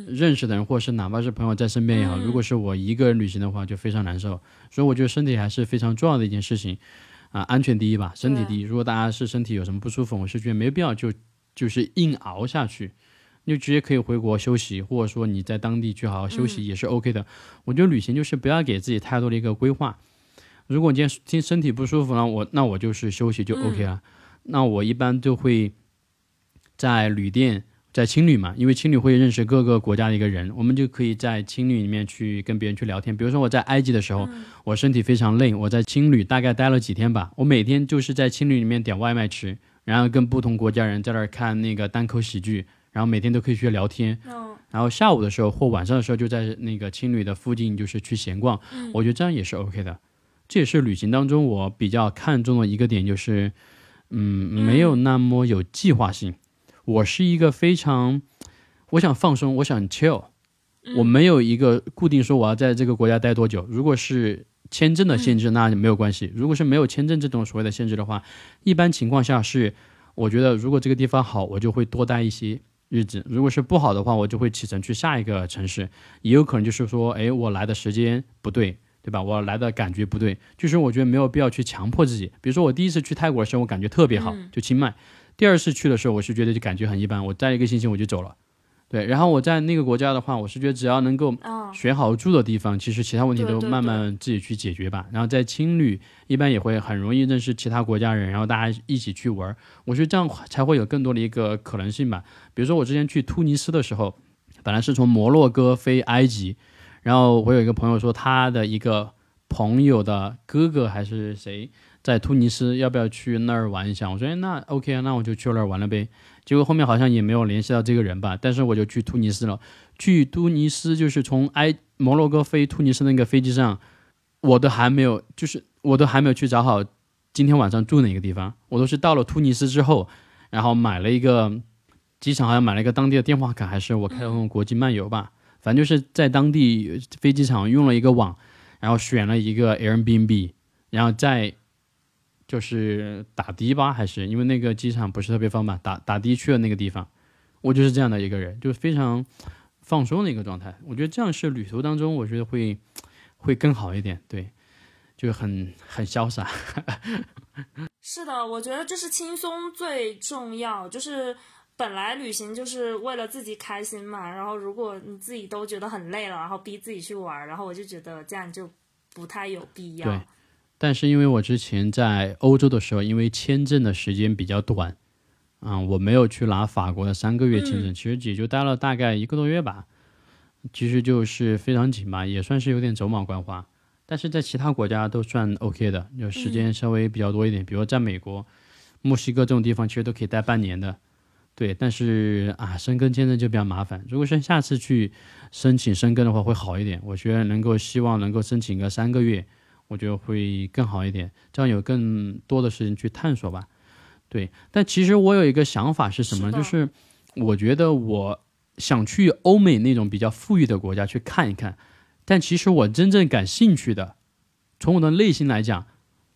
认识的人，或者是哪怕是朋友在身边也好。如果是我一个人旅行的话，就非常难受。所以我觉得身体还是非常重要的一件事情啊，安全第一吧，身体第一。如果大家是身体有什么不舒服，我是觉得没必要就就是硬熬下去，你就直接可以回国休息，或者说你在当地去好好休息也是 OK 的。我觉得旅行就是不要给自己太多的一个规划。如果你今天听身体不舒服了，我那我就是休息就 OK 了。那我一般就会在旅店，在青旅嘛，因为青旅会认识各个国家的一个人，我们就可以在青旅里面去跟别人去聊天。比如说我在埃及的时候，我身体非常累，我在青旅大概待了几天吧，我每天就是在青旅里面点外卖吃，然后跟不同国家人在那儿看那个单口喜剧，然后每天都可以去聊天。嗯，然后下午的时候或晚上的时候就在那个青旅的附近就是去闲逛，我觉得这样也是 OK 的。这也是旅行当中我比较看重的一个点，就是嗯，没有那么有计划性。我是一个非常，我想放松，我想 chill，、我没有一个固定说我要在这个国家待多久。如果是签证的限制，那就没有关系；如果是没有签证这种所谓的限制的话，一般情况下是，我觉得如果这个地方好，我就会多待一些日子；如果是不好的话，我就会启程去下一个城市。也有可能就是说，哎，我来的时间不对。对吧？我来的感觉不对，就是我觉得没有必要去强迫自己。比如说我第一次去泰国的时候，我感觉特别好，就清迈；第二次去的时候，我是觉得就感觉很一般，我待一个星期我就走了。对，然后我在那个国家的话，我是觉得只要能够哦，选好住的地方，其实其他问题都慢慢自己去解决吧。然后在青旅一般也会很容易认识其他国家人，然后大家一起去玩儿，我觉得这样才会有更多的一个可能性吧。比如说我之前去突尼斯的时候，本来是从摩洛哥飞埃及，然后我有一个朋友说他的一个朋友的哥哥还是谁在突尼斯，要不要去那儿玩一下？我说那 OK 啊，那我就去那儿玩了呗。结果后面好像也没有联系到这个人吧，但是我就去突尼斯了。去突尼斯就是从埃摩洛哥飞突尼斯那个飞机上，我都还没有，就是我都还没有去找好今天晚上住哪个地方，我都是到了突尼斯之后，然后买了一个机场好像买了一个当地的电话卡，还是我开的那种国际漫游吧，反正就是在当地飞机场用了一个网，然后选了一个 Airbnb，然后再就是打的吧，还是因为那个机场不是特别方便，打打的去了那个地方。我就是这样的一个人，就是非常放松的一个状态。我觉得这样是旅途当中，我觉得会会更好一点，对，就很很潇洒。<laughs> 是的，我觉得就是轻松最重要，就是本来旅行就是为了自己开心嘛。然后如果你自己都觉得很累了，然后逼自己去玩，然后我就觉得这样就不太有必要。对，但是因为我之前在欧洲的时候，因为签证的时间比较短。嗯，我没有去拿法国的三个月签证，其实也就待了大概一个多月吧，其实就是非常紧吧，也算是有点走马观花。但是在其他国家都算 OK 的，就时间稍微比较多一点，比如在美国、墨西哥这种地方，其实都可以待半年的。对，但是啊，申根签证就比较麻烦。如果是下次去申请申根的话，会好一点。我觉得能够希望能够申请个三个月，我觉得会更好一点，这样有更多的时间去探索吧。对，但其实我有一个想法是什么？就是我觉得我想去欧美那种比较富裕的国家去看一看，但其实我真正感兴趣的，从我的内心来讲，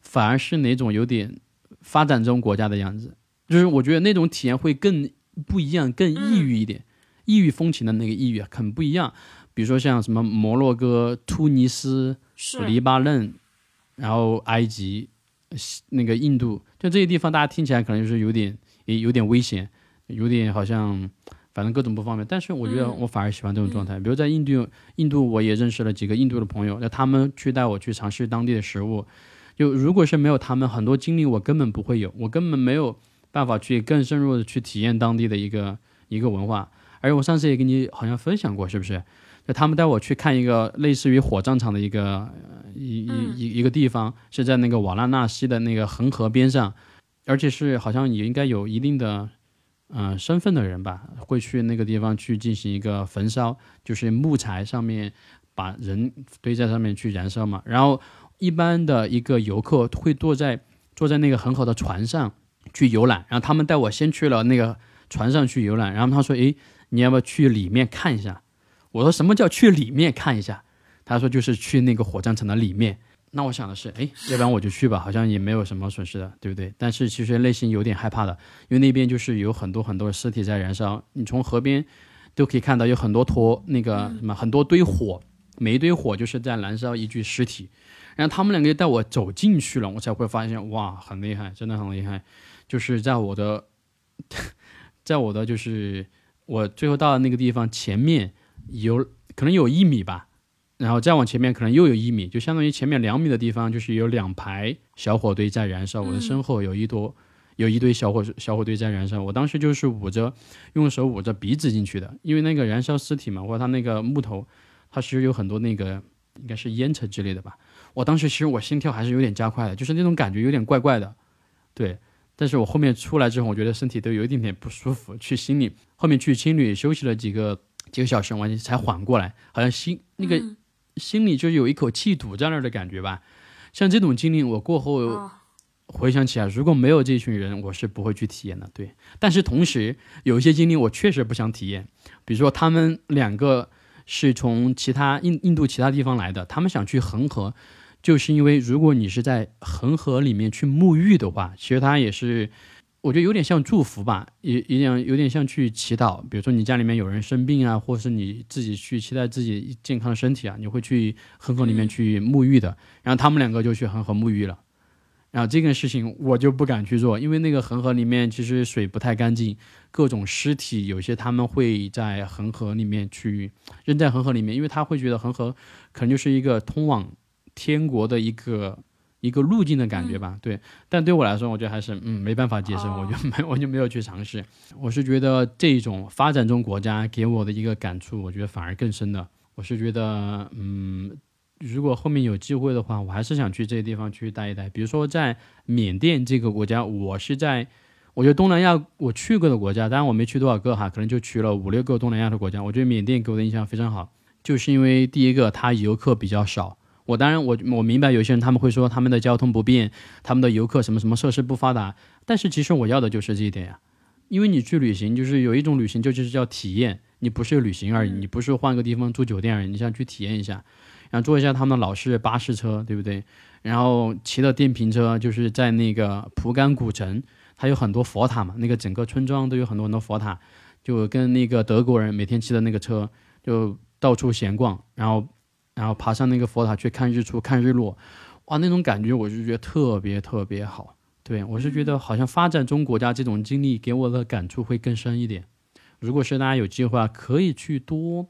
反而是哪种有点发展中国家的样子。就是我觉得那种体验会更不一样，更异域一点，异域风情的那个异域很不一样。比如说像什么摩洛哥、突尼斯、黎巴嫩，然后埃及。那个印度，就这些地方，大家听起来可能就是有点，也有点危险，有点好像，反正各种不方便。但是我觉得我反而喜欢这种状态。比如在印度，印度我也认识了几个印度的朋友，那他们去带我去尝试当地的食物。就如果是没有他们，很多经历我根本不会有，我根本没有办法去更深入的去体验当地的一个一个文化。而我上次也跟你好像分享过，是不是？就他们带我去看一个类似于火葬场的一个一一一一个地方，是在那个瓦拉纳西的那个恒河边上，而且是好像也应该有一定的嗯身份的人吧，会去那个地方去进行一个焚烧，就是木材上面把人堆在上面去燃烧嘛。然后一般的一个游客会坐在坐在那个恒河的船上去游览，然后他们带我先去了那个船上去游览，然后他说：“诶，你要不要去里面看一下？”我说什么叫去里面看一下？他说就是去那个火葬场的里面。那我想的是，哎，要不然我就去吧，好像也没有什么损失的，对不对？但是其实内心有点害怕的，因为那边就是有很多很多尸体在燃烧，你从河边都可以看到有很多坨那个什么很多堆火，每一堆火就是在燃烧一具尸体。然后他们两个就带我走进去了，我才会发现哇，很厉害，真的很厉害。就是在我的，在我的就是我最后到的那个地方前面。有可能有一米吧，然后再往前面可能又有一米，就相当于前面两米的地方就是有两排小火堆在燃烧。我的身后有一多有一堆小火小火堆在燃烧。我当时就是捂着用手捂着鼻子进去的，因为那个燃烧尸体嘛，或者它那个木头，它其实有很多那个应该是烟尘之类的吧。我当时其实我心跳还是有点加快的，就是那种感觉有点怪怪的，对。但是我后面出来之后，我觉得身体都有一点点不舒服，去心里后面去青旅休息了几个。几个小时完才缓过来，好像心那个心里就有一口气堵在那儿的感觉吧。像这种经历，我过后回想起来，如果没有这群人，我是不会去体验的。对，但是同时有一些经历我确实不想体验，比如说他们两个是从其他印印度其他地方来的，他们想去恒河，就是因为如果你是在恒河里面去沐浴的话，其实它也是。我觉得有点像祝福吧，也有点有点像去祈祷。比如说你家里面有人生病啊，或是你自己去期待自己健康的身体啊，你会去恒河里面去沐浴的。然后他们两个就去恒河沐浴了。然后这件事情我就不敢去做，因为那个恒河里面其实水不太干净，各种尸体有些他们会在恒河里面去扔在恒河里面，因为他会觉得恒河可能就是一个通往天国的一个。一个路径的感觉吧，对，但对我来说，我觉得还是嗯没办法接受，我就没 <laughs> 我就没有去尝试。我是觉得这种发展中国家给我的一个感触，我觉得反而更深的。我是觉得，嗯，如果后面有机会的话，我还是想去这些地方去待一待。比如说在缅甸这个国家，我是在我觉得东南亚我去过的国家，当然我没去多少个哈，可能就去了五六个东南亚的国家。我觉得缅甸给我的印象非常好，就是因为第一个它游客比较少。我当然，我我明白有些人他们会说他们的交通不便，他们的游客什么什么设施不发达，但是其实我要的就是这一点呀，因为你去旅行就是有一种旅行就就是叫体验，你不是旅行而已，你不是换个地方住酒店而已，你想去体验一下。然然后坐一下他们的老式巴士车，对不对？然后骑的电瓶车，就是在那个蒲甘古城，它有很多佛塔嘛，那个整个村庄都有很多很多佛塔，就跟那个德国人每天骑的那个车，就到处闲逛，然后然后爬上那个佛塔去看日出、看日落，哇，那种感觉我就觉得特别特别好。对我是觉得好像发展中国家这种经历给我的感触会更深一点。如果是大家有机会啊，可以去多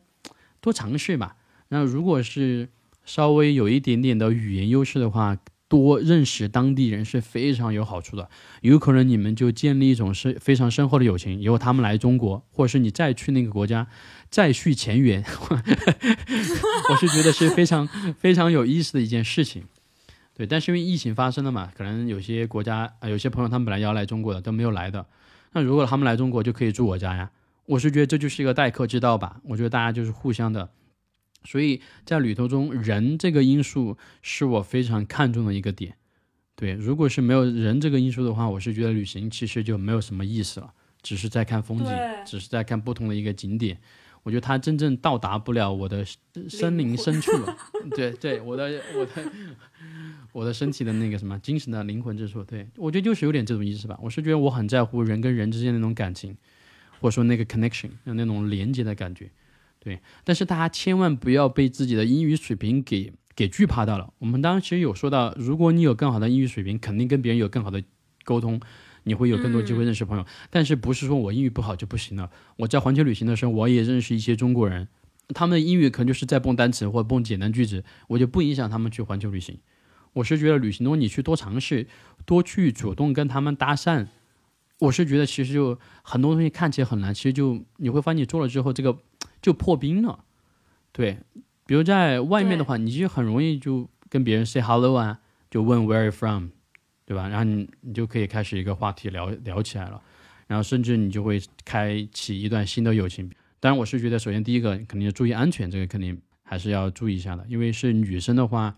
多尝试吧。那如果是稍微有一点点的语言优势的话，多认识当地人是非常有好处的。有可能你们就建立一种深非常深厚的友情，以后他们来中国，或者是你再去那个国家再续前缘，<laughs> 我是觉得是非常 <laughs> 非常有意思的一件事情。对，但是因为疫情发生了嘛，可能有些国家啊，有些朋友他们本来要来中国的都没有来的。那如果他们来中国，就可以住我家呀。我是觉得这就是一个待客之道吧。我觉得大家就是互相的，所以在旅途中人这个因素是我非常看重的一个点。对，如果是没有人这个因素的话，我是觉得旅行其实就没有什么意思了，只是在看风景，只是在看不同的一个景点。我觉得它真正到达不了我的森林深处了。<laughs> 对对，我的我的。我的身体的那个什么精神的灵魂之处，对我觉得就是有点这种意思吧。我是觉得我很在乎人跟人之间那种感情，或者说那个 connection，那种连接的感觉，对。但是大家千万不要被自己的英语水平给给惧怕到了。我们当时有说到，如果你有更好的英语水平，肯定跟别人有更好的沟通，你会有更多机会认识朋友。但是不是说我英语不好就不行了？我在环球旅行的时候，我也认识一些中国人，他们的英语可能就是在蹦单词或蹦简单句子，我就不影响他们去环球旅行。我是觉得旅行中你去多尝试，多去主动跟他们搭讪，我是觉得其实就很多东西看起来很难，其实就你会发现你做了之后，这个就破冰了。对，比如在外面的话，你就很容易就跟别人 say hello 啊，就问 where are you from，对吧？然后你你就可以开始一个话题聊聊起来了，然后甚至你就会开启一段新的友情。当然，我是觉得首先第一个肯定要注意安全，这个肯定还是要注意一下的，因为是女生的话。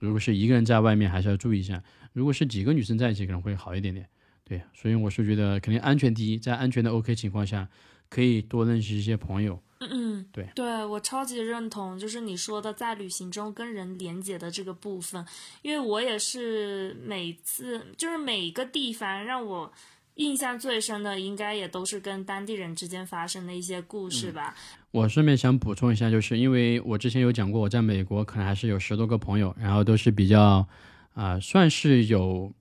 如果是一个人在外面，还是要注意一下；如果是几个女生在一起，可能会好一点点。对，所以我是觉得肯定安全第一，在安全的 OK 情况下，可以多认识一些朋友。嗯嗯，对，对我超级认同，就是你说的在旅行中跟人连接的这个部分，因为我也是每次就是每一个地方让我印象最深的，应该也都是跟当地人之间发生的一些故事吧。我顺便想补充一下，就是因为我之前有讲过，我在美国可能还是有十多个朋友，然后都是比较，啊，算是有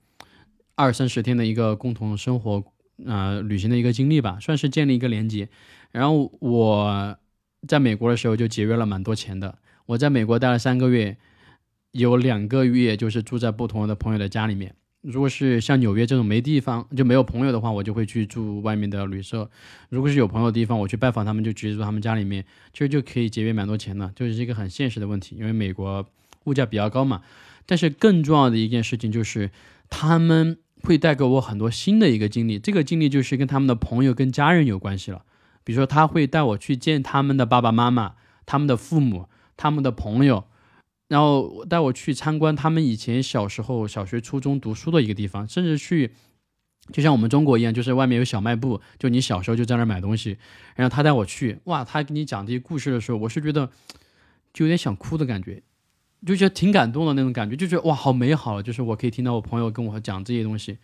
二三十天的一个共同生活，啊，旅行的一个经历吧，算是建立一个连接。然后我在美国的时候就节约了蛮多钱的。我在美国待了三个月，有两个月就是住在不同的朋友的家里面。如果是像纽约这种没地方就没有朋友的话，我就会去住外面的旅社。如果是有朋友的地方，我去拜访他们，就直接住他们家里面，其实就可以节约蛮多钱的，就是一个很现实的问题。因为美国物价比较高嘛。但是更重要的一件事情就是，他们会带给我很多新的一个经历。这个经历就是跟他们的朋友、跟家人有关系了。比如说，他会带我去见他们的爸爸妈妈、他们的父母、他们的朋友。然后带我去参观他们以前小时候小学、初中读书的一个地方，甚至去，就像我们中国一样，就是外面有小卖部，就你小时候就在那儿买东西。然后他带我去，哇，他给你讲这些故事的时候，我是觉得就有点想哭的感觉，就觉得挺感动的那种感觉，就觉得哇，好美好，就是我可以听到我朋友跟我讲这些东西，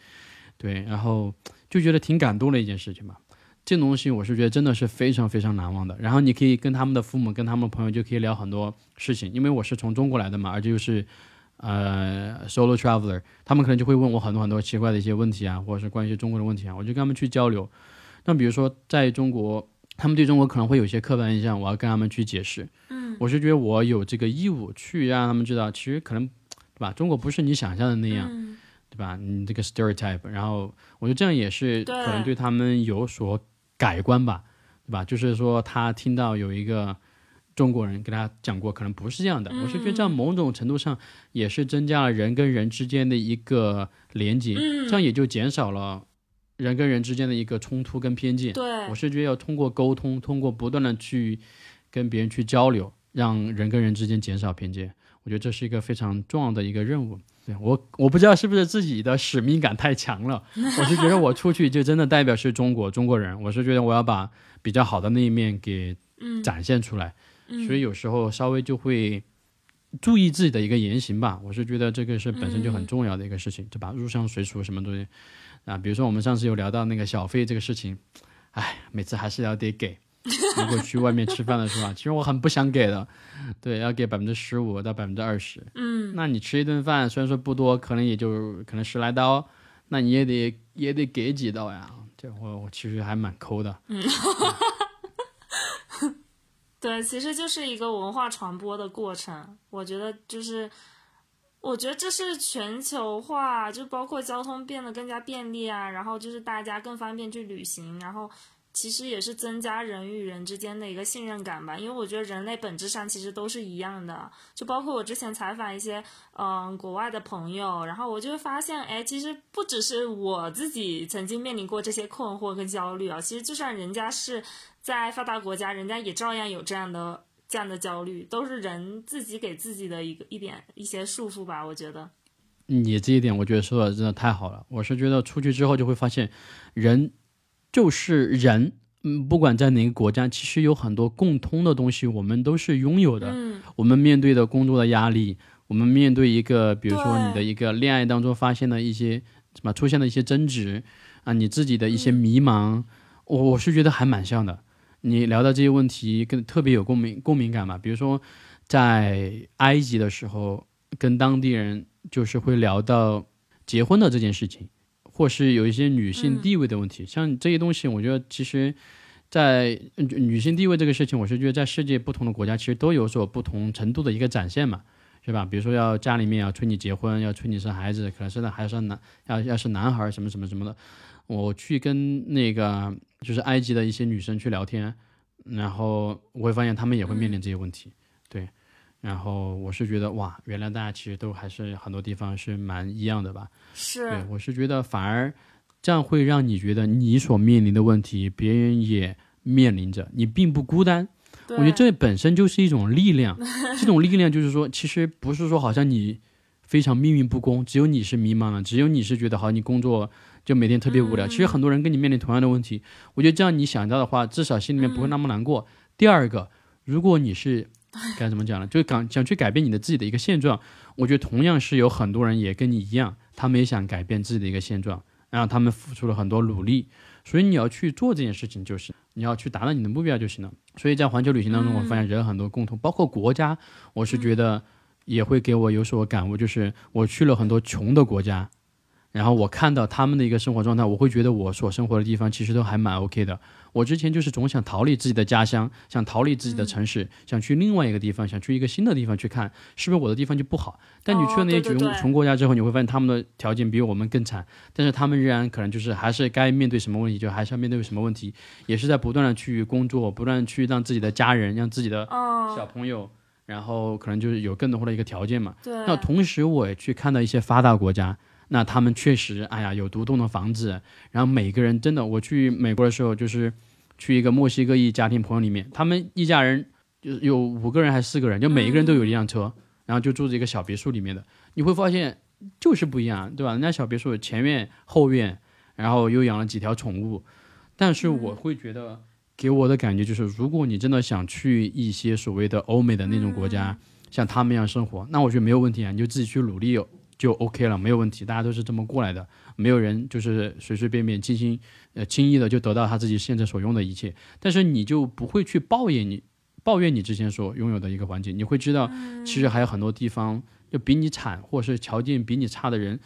对，然后就觉得挺感动的一件事情吧。这种东西我是觉得真的是非常非常难忘的。然后你可以跟他们的父母、跟他们朋友就可以聊很多事情，因为我是从中国来的嘛，而且又是呃 solo traveler，他们可能就会问我很多很多奇怪的一些问题啊，或者是关于中国的问题啊，我就跟他们去交流。那比如说在中国，他们对中国可能会有些刻板印象，我要跟他们去解释。嗯，我是觉得我有这个义务去让他们知道，其实可能对吧？中国不是你想象的那样，对吧？你这个 stereotype，然后我觉得这样也是可能对他们有所。改观吧，对吧？就是说，他听到有一个中国人跟他讲过，可能不是这样的。我是觉得，这样某种程度上也是增加了人跟人之间的一个连接，这样也就减少了人跟人之间的一个冲突跟偏见。对，我是觉得要通过沟通，通过不断的去跟别人去交流，让人跟人之间减少偏见。我觉得这是一个非常重要的一个任务。对我，我不知道是不是自己的使命感太强了。<laughs> 我是觉得我出去就真的代表是中国中国人。我是觉得我要把比较好的那一面给展现出来。所以有时候稍微就会注意自己的一个言行吧。我是觉得这个是本身就很重要的一个事情，对吧？入乡随俗什么东西啊？比如说我们上次有聊到那个小费这个事情，哎，每次还是要得给。<laughs> 如果去外面吃饭的是吧，其实我很不想给的，对，要给百分之十五到百分之二十。嗯，那你吃一顿饭，虽然说不多，可能也就可能十来刀，那你也得也得给几刀呀。这我我其实还蛮抠的。嗯，<laughs> 对，其实就是一个文化传播的过程。我觉得就是，我觉得这是全球化，就包括交通变得更加便利啊，然后就是大家更方便去旅行，然后。其实也是增加人与人之间的一个信任感吧，因为我觉得人类本质上其实都是一样的。就包括我之前采访一些嗯国外的朋友，然后我就会发现，哎，其实不只是我自己曾经面临过这些困惑跟焦虑啊，其实就算人家是在发达国家，人家也照样有这样的这样的焦虑，都是人自己给自己的一个一点一些束缚吧。我觉得，你这一点我觉得说的真的太好了。我是觉得出去之后就会发现，人。就是人，嗯，不管在哪个国家，其实有很多共通的东西，我们都是拥有的。嗯，我们面对的工作的压力，我们面对一个，比如说你的一个恋爱当中发现的一些什么出现的一些争执啊，你自己的一些迷茫，我我是觉得还蛮像的。你聊到这些问题，跟特别有共鸣共鸣感嘛？比如说在埃及的时候，跟当地人就是会聊到结婚的这件事情。或是有一些女性地位的问题，像这些东西，我觉得其实，在女性地位这个事情，我是觉得在世界不同的国家，其实都有所不同程度的一个展现嘛，是吧？比如说要家里面要催你结婚，要催你生孩子，可能生的还是男，要要是男孩什么什么什么的。我去跟那个就是埃及的一些女生去聊天，然后我会发现她们也会面临这些问题，对。然后我是觉得哇，原来大家其实都还是很多地方是蛮一样的吧？是，对我是觉得反而这样会让你觉得你所面临的问题，别人也面临着，你并不孤单。我觉得这本身就是一种力量，<laughs> 这种力量就是说，其实不是说好像你非常命运不公，只有你是迷茫了，只有你是觉得好，你工作就每天特别无聊。其实很多人跟你面临同样的问题，我觉得这样你想到的话，至少心里面不会那么难过。第二个，如果你是。该怎么讲呢？就是想想去改变你的自己的一个现状，我觉得同样是有很多人也跟你一样，他们也想改变自己的一个现状，然后他们付出了很多努力，所以你要去做这件事情，就是你要去达到你的目标就行了。所以在环球旅行当中，我发现人很多共同，包括国家，我是觉得也会给我有所感悟，就是我去了很多穷的国家。然后我看到他们的一个生活状态，我会觉得我所生活的地方其实都还蛮 OK 的。我之前就是总想逃离自己的家乡，想逃离自己的城市，想去另外一个地方，想去一个新的地方去看，是不是我的地方就不好？但你去了那些穷穷国家之后，你会发现他们的条件比我们更惨，但是他们仍然可能就是还是该面对什么问题就还是要面对什么问题，也是在不断的去工作，不断去让自己的家人，让自己的小朋友，然后可能就是有更多的一个条件嘛。那同时我也去看到一些发达国家。那他们确实，哎呀，有独栋的房子，然后每个人真的，我去美国的时候，就是去一个墨西哥裔家庭朋友里面，他们一家人就有五个人还是四个人，就每一个人都有一辆车，然后就住在一个小别墅里面的。你会发现就是不一样，对吧？人家小别墅前院后院，然后又养了几条宠物，但是我会觉得给我的感觉就是，如果你真的想去一些所谓的欧美的那种国家，像他们一样生活，那我觉得没有问题啊，你就自己去努力。就 OK 了，没有问题，大家都是这么过来的，没有人就是随随便便、轻轻呃轻易的就得到他自己现在所用的一切。但是你就不会去抱怨你抱怨你之前所拥有的一个环境，你会知道其实还有很多地方就比你惨，或者是条件比你差的人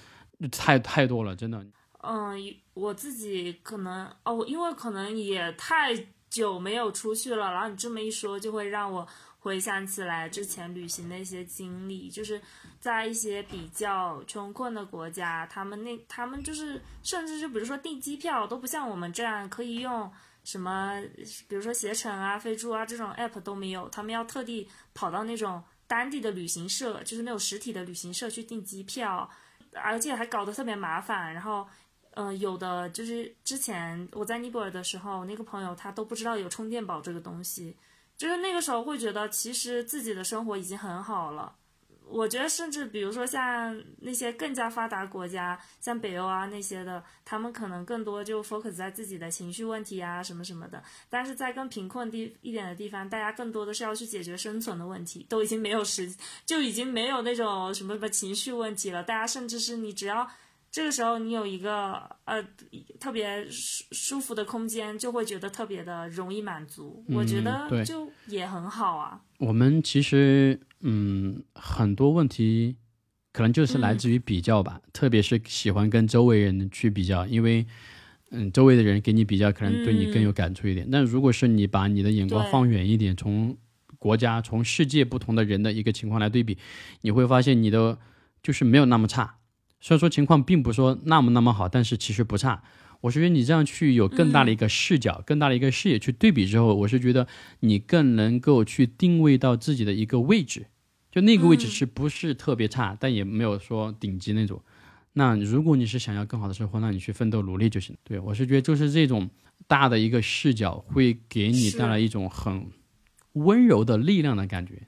太太多了，真的。嗯，我自己可能哦，因为可能也太久没有出去了，然后你这么一说，就会让我。回想起来之前旅行的一些经历，就是在一些比较穷困的国家，他们那他们就是甚至就比如说订机票都不像我们这样可以用什么，比如说携程啊、飞猪啊这种 app 都没有，他们要特地跑到那种当地的旅行社，就是那种实体的旅行社去订机票，而且还搞得特别麻烦。然后，嗯，有的就是之前我在尼泊尔的时候，那个朋友他都不知道有充电宝这个东西。就是那个时候会觉得，其实自己的生活已经很好了。我觉得，甚至比如说像那些更加发达国家，像北欧啊那些的，他们可能更多就 focus 在自己的情绪问题啊什么什么的。但是在更贫困地一点的地方，大家更多的是要去解决生存的问题，都已经没有时，就已经没有那种什么什么情绪问题了。大家甚至是你只要这个时候你有一个呃特别舒舒服的空间，就会觉得特别的容易满足。我觉得就也很好啊。我们其实，嗯，很多问题可能就是来自于比较吧，特别是喜欢跟周围人去比较，因为，嗯，周围的人给你比较，可能对你更有感触一点。但如果是你把你的眼光放远一点，从国家、从世界不同的人的一个情况来对比，你会发现你的就是没有那么差。虽然说情况并不说那么那么好，但是其实不差。我是觉得你这样去有更大的一个视角、更大的一个视野去对比之后，我是觉得你更能够去定位到自己的一个位置，就那个位置是不是特别差，但也没有说顶级那种。那如果你是想要更好的生活，那你去奋斗努力就行。对我是觉得就是这种大的一个视角会给你带来一种很温柔的力量的感觉，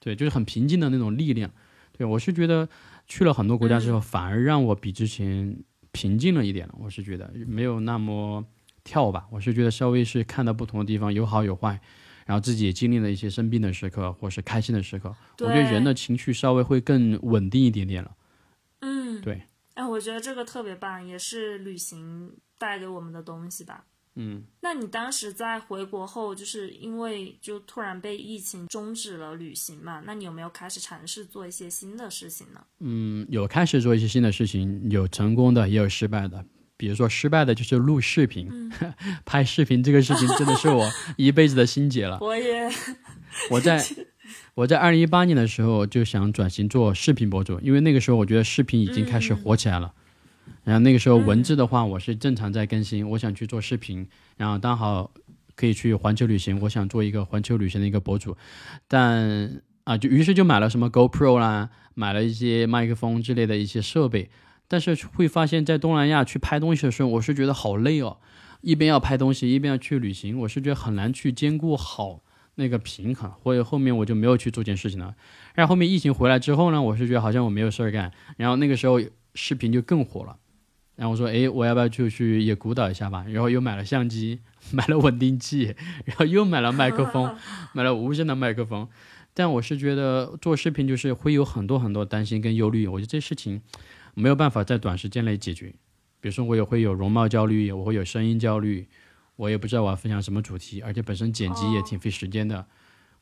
对，就是很平静的那种力量。对我是觉得去了很多国家之后，反而让我比之前平静了一点了。我是觉得没有那么跳吧，我是觉得稍微是看到不同的地方有好有坏，然后自己也经历了一些生病的时刻或是开心的时刻，我觉得人的情绪稍微会更稳定一点点了。嗯，对。哎，我觉得这个特别棒，也是旅行带给我们的东西吧。嗯，那你当时在回国后，就是因为就突然被疫情终止了旅行嘛？那你有没有开始尝试做一些新的事情呢？嗯，有开始做一些新的事情，有成功的，也有失败的。比如说失败的就是录视频，<laughs> 拍视频这个事情真的是我 <laughs> 一辈子的心结了。我也，我在 <laughs> 我在二零一八年的时候就想转型做视频博主，因为那个时候我觉得视频已经开始火起来了。然后那个时候文字的话，我是正常在更新，我想去做视频，然后刚好可以去环球旅行，我想做一个环球旅行的一个博主，但啊，就于是就买了什么 GoPro 啦，买了一些麦克风之类的一些设备，但是会发现，在东南亚去拍东西的时候，我是觉得好累哦，一边要拍东西，一边要去旅行，我是觉得很难去兼顾好那个平衡，或者后面我就没有去做这件事情了。然后后面疫情回来之后呢，我是觉得好像我没有事儿干，然后那个时候视频就更火了。然后我说，诶，我要不要就去也鼓捣一下吧？然后又买了相机，<laughs> 买了稳定器，<laughs> 然后又买了麦克风，<laughs> 买了无线的麦克风。但我是觉得做视频就是会有很多很多担心跟忧虑，我觉得这事情没有办法在短时间内解决。比如说我也会有容貌焦虑，我会有声音焦虑，我也不知道我要分享什么主题，而且本身剪辑也挺费时间的。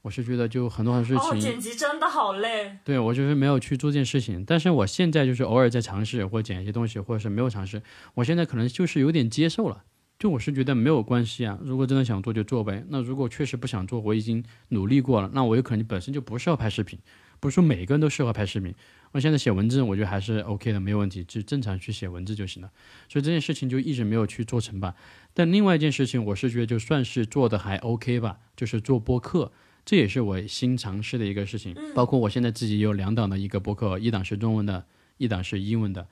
我是觉得就很多很多事哦，情，剪辑真的好累。对我就是没有去做这件事情，但是我现在就是偶尔在尝试或剪一些东西，或者是没有尝试，我现在可能就是有点接受了。就我是觉得没有关系啊，如果真的想做就做呗。那如果确实不想做，我已经努力过了，那我有可能本身就不适合拍视频，不是说每个人都适合拍视频。我现在写文字，我觉得还是 OK 的，没有问题，就正常去写文字就行了。所以这件事情就一直没有去做成吧。但另外一件事情，我是觉得就算是做的还 OK 吧，就是做播客。这也是我新尝试的一个事情，包括我现在自己有两档的一个播客，一档是中文的，一档是英文的。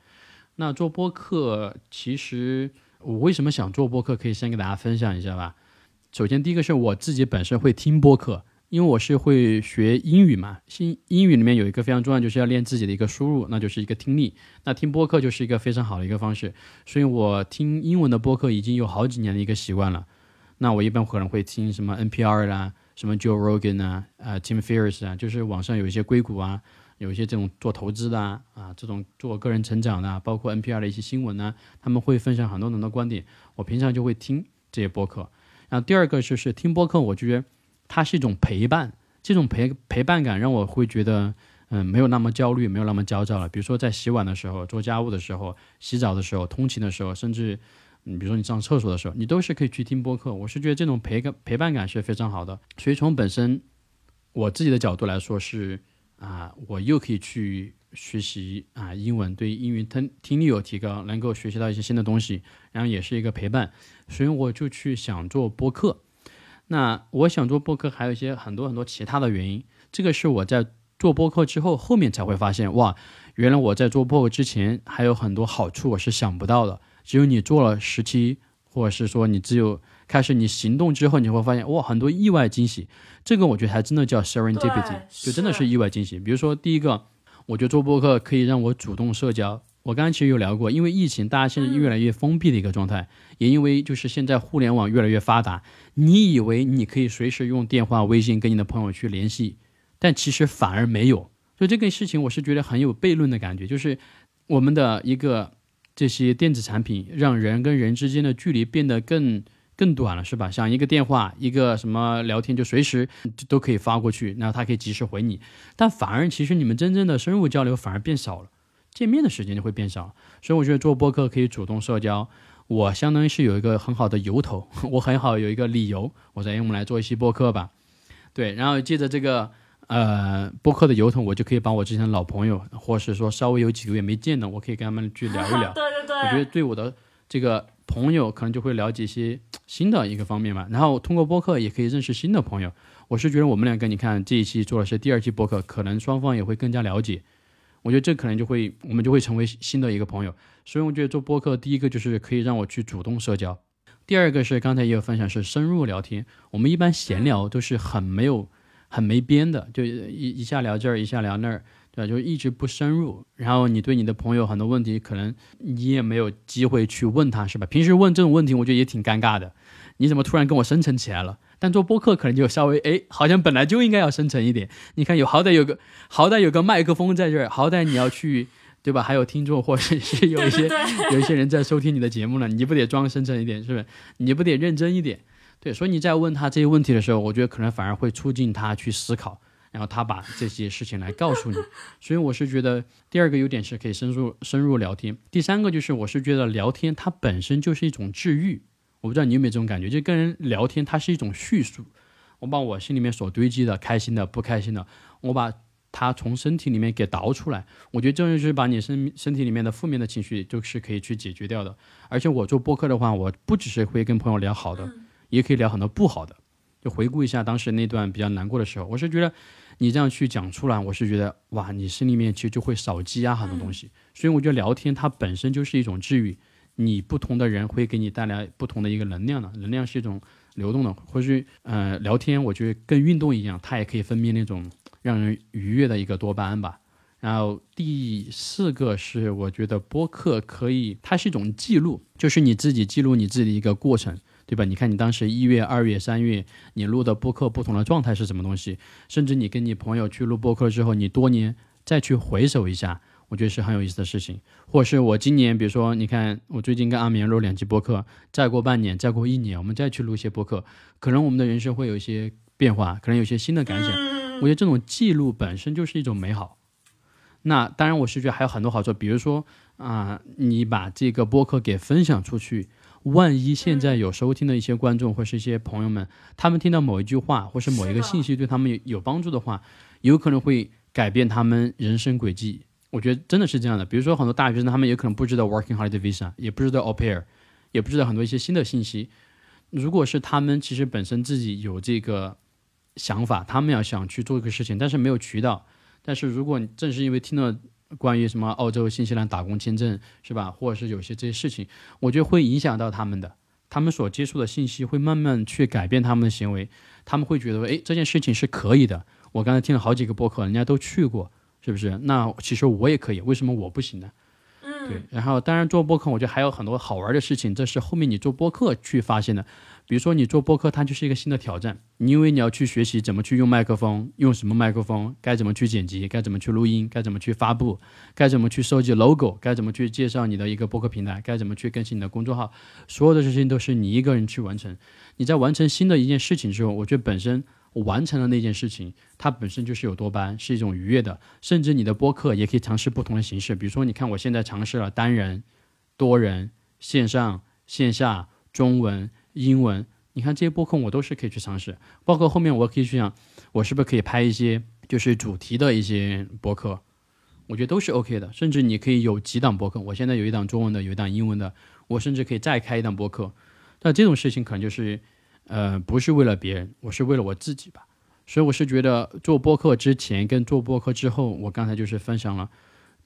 那做播客，其实我为什么想做播客，可以先给大家分享一下吧。首先，第一个是我自己本身会听播客，因为我是会学英语嘛，新英语里面有一个非常重要，就是要练自己的一个输入，那就是一个听力。那听播客就是一个非常好的一个方式，所以我听英文的播客已经有好几年的一个习惯了。那我一般可能会听什么 NPR 啦。什么 Joe Rogan 啊，呃，Tim Ferriss 啊，就是网上有一些硅谷啊，有一些这种做投资的啊，啊，这种做个人成长的、啊，包括 NPR 的一些新闻呢、他们会分享很多很多观点，我平常就会听这些播客。然后第二个就是听播客，我就觉得它是一种陪伴，这种陪陪伴感让我会觉得，嗯，没有那么焦虑，没有那么焦躁了。比如说在洗碗的时候、做家务的时候、洗澡的时候、通勤的时候，甚至。你比如说你上厕所的时候，你都是可以去听播客。我是觉得这种陪感陪伴感是非常好的。所以从本身我自己的角度来说是啊，我又可以去学习啊英文，对英语听听力有提高，能够学习到一些新的东西，然后也是一个陪伴。所以我就去想做播客。那我想做播客还有一些很多很多其他的原因。这个是我在做播客之后后面才会发现，哇，原来我在做播客之前还有很多好处我是想不到的。只有你做了十期，或者是说你只有开始你行动之后，你会发现哇，很多意外惊喜。这个我觉得还真的叫 serendipity，就真的是意外惊喜。比如说第一个，我觉得做播客可以让我主动社交。我刚刚其实有聊过，因为疫情，大家现在越来越封闭的一个状态，也因为就是现在互联网越来越发达，你以为你可以随时用电话、微信跟你的朋友去联系，但其实反而没有。所以这个事情我是觉得很有悖论的感觉，就是我们的一个这些电子产品让人跟人之间的距离变得更更短了，是吧？像一个电话、一个什么聊天，就随时都可以发过去，然后他可以及时回你，但反而其实你们真正的深入交流反而变少了。见面的时间就会变少，所以我觉得做播客可以主动社交。我相当于是有一个很好的由头，<laughs> 我很好有一个理由，我说哎，我们来做一期播客吧。对，然后借着这个呃播客的由头，我就可以把我之前的老朋友，或是说稍微有几个月没见的，我可以跟他们去聊一聊。对 <laughs> 对对，我觉得对我的这个朋友可能就会了解一些新的一个方面嘛。然后通过播客也可以认识新的朋友。我是觉得我们两个，你看这一期做的是第二期播客，可能双方也会更加了解。我觉得这可能就会，我们就会成为新的一个朋友。所以我觉得做播客，第一个就是可以让我去主动社交，第二个是刚才也有分享是深入聊天。我们一般闲聊都是很没有、很没边的，就一一下聊这儿，一下聊那儿，对吧？就一直不深入。然后你对你的朋友很多问题，可能你也没有机会去问他，是吧？平时问这种问题，我觉得也挺尴尬的。你怎么突然跟我深沉起来了？但做播客可能就稍微哎，好像本来就应该要深沉一点。你看有好歹有个好歹有个麦克风在这儿，好歹你要去对吧？还有听众或者是有一些有一些人在收听你的节目呢，你不得装深沉一点，是不是？你不得认真一点？对，所以你在问他这些问题的时候，我觉得可能反而会促进他去思考，然后他把这些事情来告诉你。<laughs> 所以我是觉得第二个优点是可以深入深入聊天，第三个就是我是觉得聊天它本身就是一种治愈。我不知道你有没有这种感觉，就跟人聊天，它是一种叙述。我把我心里面所堆积的开心的、不开心的，我把它从身体里面给倒出来。我觉得这就是把你身身体里面的负面的情绪，就是可以去解决掉的。而且我做播客的话，我不只是会跟朋友聊好的，也可以聊很多不好的。就回顾一下当时那段比较难过的时候，我是觉得你这样去讲出来，我是觉得哇，你心里面其实就会少积压很多东西。所以我觉得聊天它本身就是一种治愈。你不同的人会给你带来不同的一个能量的，能量是一种流动的。或许，呃，聊天我觉得跟运动一样，它也可以分泌那种让人愉悦的一个多巴胺吧。然后第四个是，我觉得播客可以，它是一种记录，就是你自己记录你自己的一个过程，对吧？你看你当时一月、二月、三月你录的播客不同的状态是什么东西，甚至你跟你朋友去录播客之后，你多年再去回首一下。我觉得是很有意思的事情，或者是我今年，比如说，你看我最近跟阿明录两期播客，再过半年，再过一年，我们再去录一些播客，可能我们的人生会有一些变化，可能有些新的感想。我觉得这种记录本身就是一种美好。那当然，我是觉得还有很多好处，比如说啊，你把这个播客给分享出去，万一现在有收听的一些观众或是一些朋友们，他们听到某一句话或是某一个信息对他们有有帮助的话，有可能会改变他们人生轨迹。我觉得真的是这样的，比如说很多大学生，他们也可能不知道 Working Holiday Visa，也不知道 Au Pair，也不知道很多一些新的信息。如果是他们其实本身自己有这个想法，他们要想去做一个事情，但是没有渠道。但是如果正是因为听了关于什么澳洲、新西兰打工签证是吧，或者是有些这些事情，我觉得会影响到他们的，他们所接触的信息会慢慢去改变他们的行为。他们会觉得，哎，这件事情是可以的。我刚才听了好几个播客，人家都去过。是不是？那其实我也可以，为什么我不行呢？嗯，对。然后，当然做播客，我觉得还有很多好玩的事情，这是后面你做播客去发现的。比如说，你做播客，它就是一个新的挑战。你因为你要去学习怎么去用麦克风，用什么麦克风，该怎么去剪辑，该怎么去录音，该怎么去发布，该怎么去收集 logo，该怎么去介绍你的一个播客平台，该怎么去更新你的公众号，所有的事情都是你一个人去完成。你在完成新的一件事情之后，我觉得本身。完成了那件事情，它本身就是有多巴胺，是一种愉悦的。甚至你的播客也可以尝试不同的形式，比如说，你看我现在尝试了单人、多人、线上、线下、中文、英文，你看这些播客我都是可以去尝试。包括后面我可以去想，我是不是可以拍一些就是主题的一些播客，我觉得都是 OK 的。甚至你可以有几档播客，我现在有一档中文的，有一档英文的，我甚至可以再开一档播客。那这种事情可能就是。呃，不是为了别人，我是为了我自己吧。所以我是觉得做播客之前跟做播客之后，我刚才就是分享了，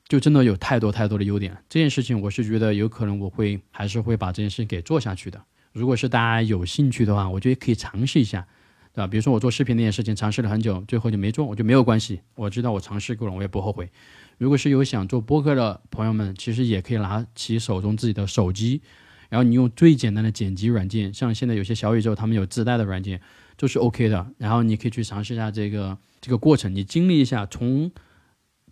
就真的有太多太多的优点。这件事情我是觉得有可能我会还是会把这件事给做下去的。如果是大家有兴趣的话，我觉得可以尝试一下，对吧？比如说我做视频那件事情，尝试了很久，最后就没做，我就没有关系。我知道我尝试过了，我也不后悔。如果是有想做播客的朋友们，其实也可以拿起手中自己的手机，然后你用最简单的剪辑软件，像现在有些小宇宙他们有自带的软件，就是 OK 的。然后你可以去尝试一下这个这个过程，你经历一下从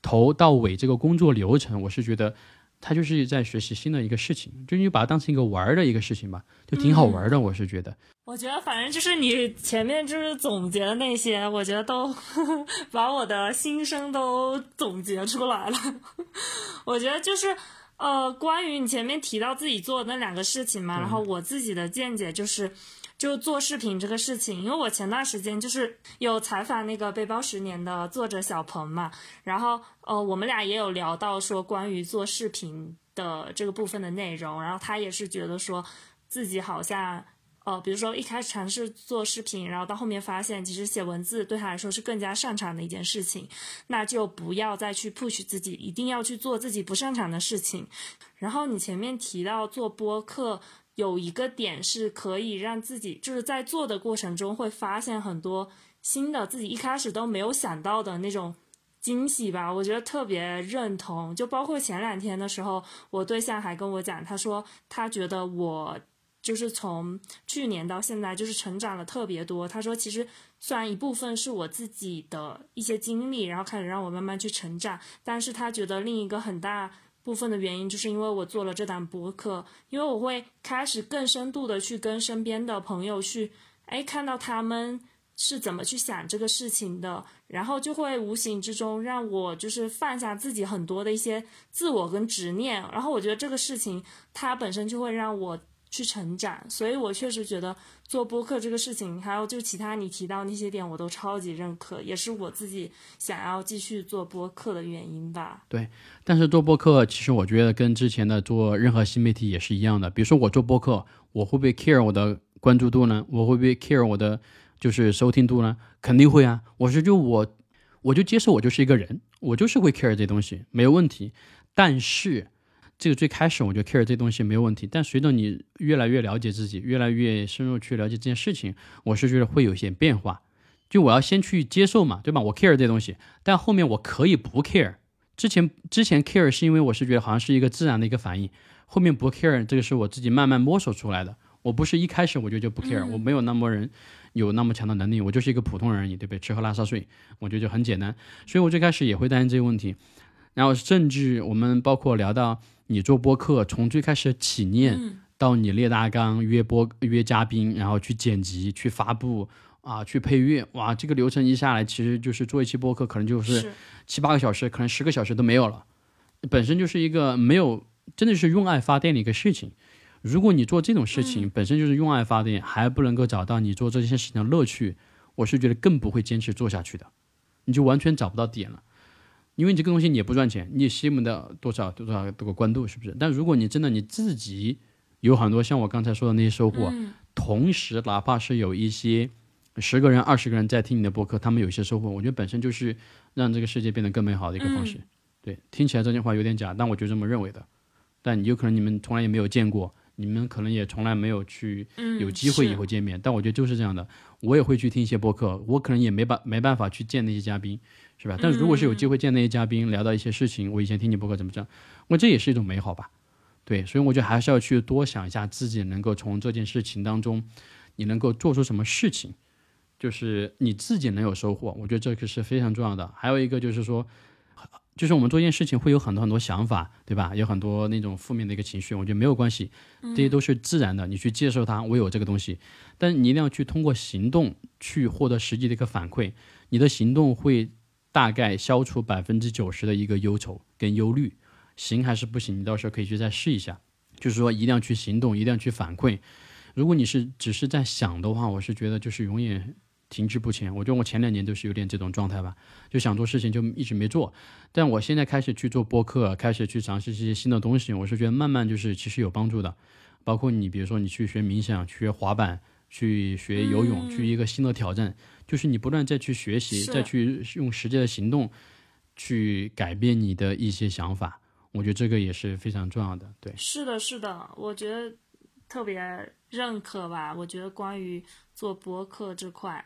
头到尾这个工作流程，我是觉得。他就是在学习新的一个事情，就你把它当成一个玩儿的一个事情吧，就挺好玩的。我是觉得，我觉得反正就是你前面就是总结的那些，我觉得都 <laughs> 把我的心声都总结出来了。<laughs> 我觉得就是呃，关于你前面提到自己做的那两个事情嘛，然后我自己的见解就是。就做视频这个事情，因为我前段时间就是有采访那个背包十年的作者小鹏嘛，然后呃，我们俩也有聊到说关于做视频的这个部分的内容，然后他也是觉得说自己好像呃，比如说一开始尝试做视频，然后到后面发现其实写文字对他来说是更加擅长的一件事情，那就不要再去 push 自己，一定要去做自己不擅长的事情。然后你前面提到做播客。有一个点是可以让自己就是在做的过程中会发现很多新的自己一开始都没有想到的那种惊喜吧，我觉得特别认同。就包括前两天的时候，我对象还跟我讲，他说他觉得我就是从去年到现在就是成长了特别多。他说其实虽然一部分是我自己的一些经历，然后开始让我慢慢去成长，但是他觉得另一个很大。部分的原因就是因为我做了这档博客，因为我会开始更深度的去跟身边的朋友去，哎，看到他们是怎么去想这个事情的，然后就会无形之中让我就是放下自己很多的一些自我跟执念，然后我觉得这个事情它本身就会让我。去成长，所以我确实觉得做播客这个事情，还有就其他你提到那些点，我都超级认可，也是我自己想要继续做播客的原因吧。对，但是做播客，其实我觉得跟之前的做任何新媒体也是一样的。比如说我做播客，我会不会 care 我的关注度呢？我会不会 care 我的就是收听度呢？肯定会啊！我是就我，我就接受我就是一个人，我就是会 care 这东西，没有问题。但是。这个最开始我就 care 这东西没有问题，但随着你越来越了解自己，越来越深入去了解这件事情，我是觉得会有些变化。就我要先去接受嘛，对吧？我 care 这东西，但后面我可以不 care。之前之前 care 是因为我是觉得好像是一个自然的一个反应，后面不 care 这个是我自己慢慢摸索出来的。我不是一开始我就就不 care，我没有那么人有那么强的能力，我就是一个普通人而已，对不对？吃喝拉撒睡，我觉得就很简单。所以我最开始也会担心这个问题，然后甚至我们包括聊到。你做播客，从最开始起念到你列大纲、约播、约嘉宾，然后去剪辑、去发布啊、去配乐，哇，这个流程一下来，其实就是做一期播客，可能就是七八个小时，可能十个小时都没有了。本身就是一个没有，真的是用爱发电的一个事情。如果你做这种事情，本身就是用爱发电，还不能够找到你做这件事情的乐趣，我是觉得更不会坚持做下去的，你就完全找不到点了。因为你这个东西你也不赚钱，你也吸不到多少多少多个关注，是不是？但如果你真的你自己有很多像我刚才说的那些收获，同时哪怕是有一些十个人、二十个人在听你的播客，他们有一些收获，我觉得本身就是让这个世界变得更美好的一个方式。对，听起来这句话有点假，但我就这么认为的。但有可能你们从来也没有见过，你们可能也从来没有去有机会以后见面，但我觉得就是这样的。我也会去听一些播客，我可能也没办没办法去见那些嘉宾。是吧？但如果是有机会见那些嘉宾，聊到一些事情，我以前听你播客怎么讲，我这也是一种美好吧？对，所以我觉得还是要去多想一下自己能够从这件事情当中，你能够做出什么事情，就是你自己能有收获。我觉得这个是非常重要的。还有一个就是说，就是我们做一件事情会有很多很多想法，对吧？有很多那种负面的一个情绪，我觉得没有关系，这些都是自然的，你去接受它。我有这个东西，但你一定要去通过行动去获得实际的一个反馈，你的行动会。大概消除百分之九十的一个忧愁跟忧虑，行还是不行？你到时候可以去再试一下。就是说，一定要去行动，一定要去反馈。如果你是只是在想的话，我是觉得就是永远停滞不前。我觉得我前两年都是有点这种状态吧，就想做事情就一直没做。但我现在开始去做播客，开始去尝试这些新的东西，我是觉得慢慢就是其实有帮助的。包括你，比如说你去学冥想、学滑板、去学游泳、去一个新的挑战。就是你不断再去学习，再去用实际的行动去改变你的一些想法，我觉得这个也是非常重要的。对，是的，是的，我觉得特别认可吧。我觉得关于做博客这块。